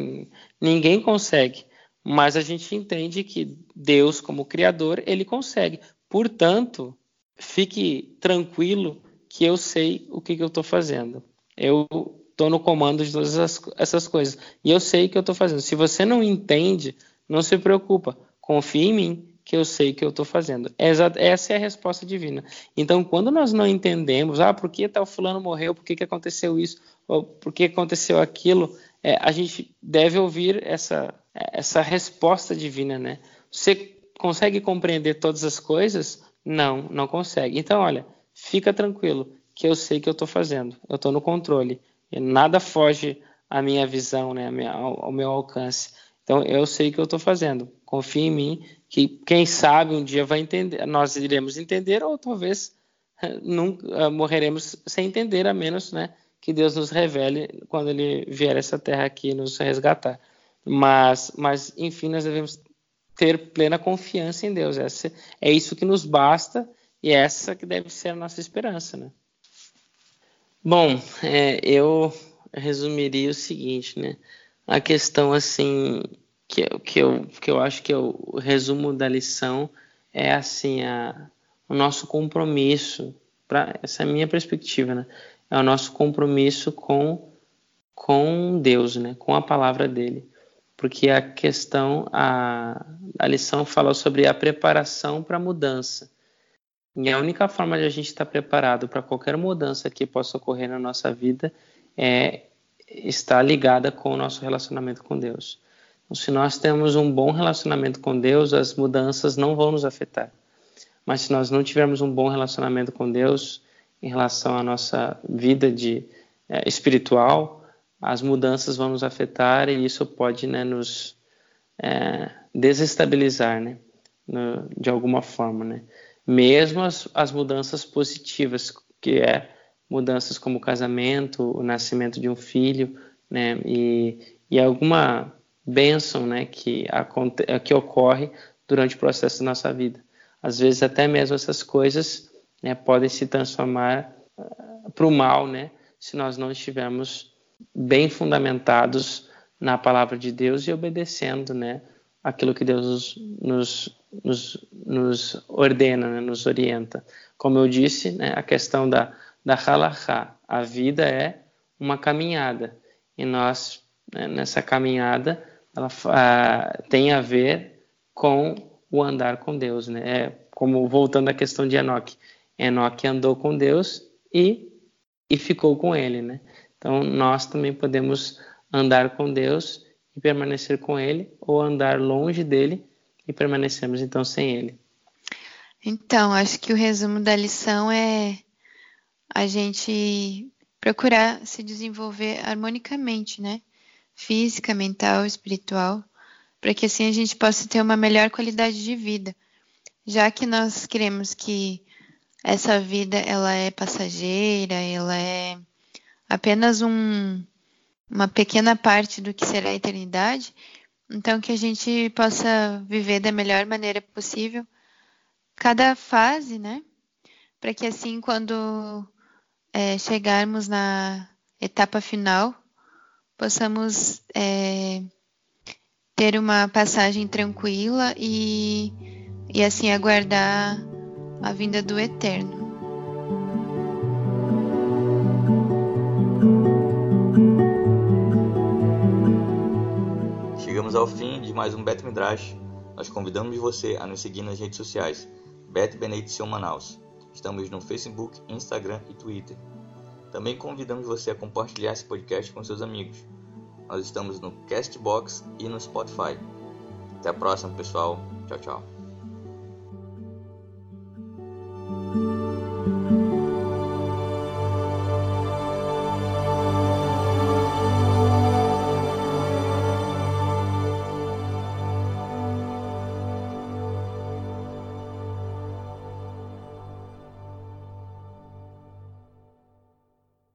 Ninguém consegue mas a gente entende que Deus, como Criador, ele consegue. Portanto, fique tranquilo que eu sei o que, que eu estou fazendo. Eu estou no comando de todas essas coisas. E eu sei o que eu estou fazendo. Se você não entende, não se preocupa. Confie em mim que eu sei o que eu estou fazendo. Essa é a resposta divina. Então, quando nós não entendemos, ah, por que tal fulano morreu, por que, que aconteceu isso, ou por que aconteceu aquilo, é, a gente deve ouvir essa, essa resposta divina, né? Você consegue compreender todas as coisas? Não, não consegue. Então, olha, fica tranquilo, que eu sei que eu estou fazendo, eu estou no controle, e nada foge à minha visão, né, ao, meu alcance. Então, eu sei que eu estou fazendo. Confie em mim, que quem sabe um dia vai entender, nós iremos entender, ou talvez nunca morreremos sem entender, a menos, né, que Deus nos revele quando Ele vier essa terra aqui nos resgatar. Mas, mas enfim, nós devemos ter plena confiança em Deus. Essa, é isso que nos basta e essa que deve ser a nossa esperança, né? Bom, é, eu resumiria o seguinte, né? A questão assim que, que, eu, que eu acho que é o resumo da lição é assim a, o nosso compromisso, pra, essa é a minha perspectiva, né? É o nosso compromisso com com Deus, né? Com a palavra dele porque a questão, a, a lição fala sobre a preparação para a mudança. E a única forma de a gente estar preparado para qualquer mudança que possa ocorrer na nossa vida é estar ligada com o nosso relacionamento com Deus. Então, se nós temos um bom relacionamento com Deus, as mudanças não vão nos afetar. Mas se nós não tivermos um bom relacionamento com Deus em relação à nossa vida de é, espiritual, as mudanças vão nos afetar e isso pode né, nos é, desestabilizar, né, no, de alguma forma, né. Mesmo as, as mudanças positivas, que é mudanças como o casamento, o nascimento de um filho, né, e, e alguma bênção, né, que, aconte, que ocorre durante o processo da nossa vida. Às vezes até mesmo essas coisas né, podem se transformar ah, para o mal, né, se nós não estivermos bem fundamentados na palavra de Deus e obedecendo, né, aquilo que Deus nos, nos ordena, né, nos orienta. Como eu disse, né, a questão da, da halachá, a vida é uma caminhada e nós, né, nessa caminhada, ela uh, tem a ver com o andar com Deus, né? É como voltando à questão de Enoque. Enoque andou com Deus e, e ficou com ele, né? Então nós também podemos andar com Deus e permanecer com ele ou andar longe dele e permanecermos então sem ele. Então, acho que o resumo da lição é a gente procurar se desenvolver harmonicamente, né? Física, mental, espiritual, para que assim a gente possa ter uma melhor qualidade de vida. Já que nós queremos que essa vida ela é passageira, ela é apenas um, uma pequena parte do que será a eternidade, então que a gente possa viver da melhor maneira possível cada fase, né? Para que assim, quando é, chegarmos na etapa final, possamos é, ter uma passagem tranquila e, e assim aguardar a vinda do Eterno. Chegamos ao fim de mais um Bet Midrash. Nós convidamos você a nos seguir nas redes sociais Bet Benedicção Manaus. Estamos no Facebook, Instagram e Twitter. Também convidamos você a compartilhar esse podcast com seus amigos. Nós estamos no Castbox e no Spotify. Até a próxima, pessoal. Tchau, tchau.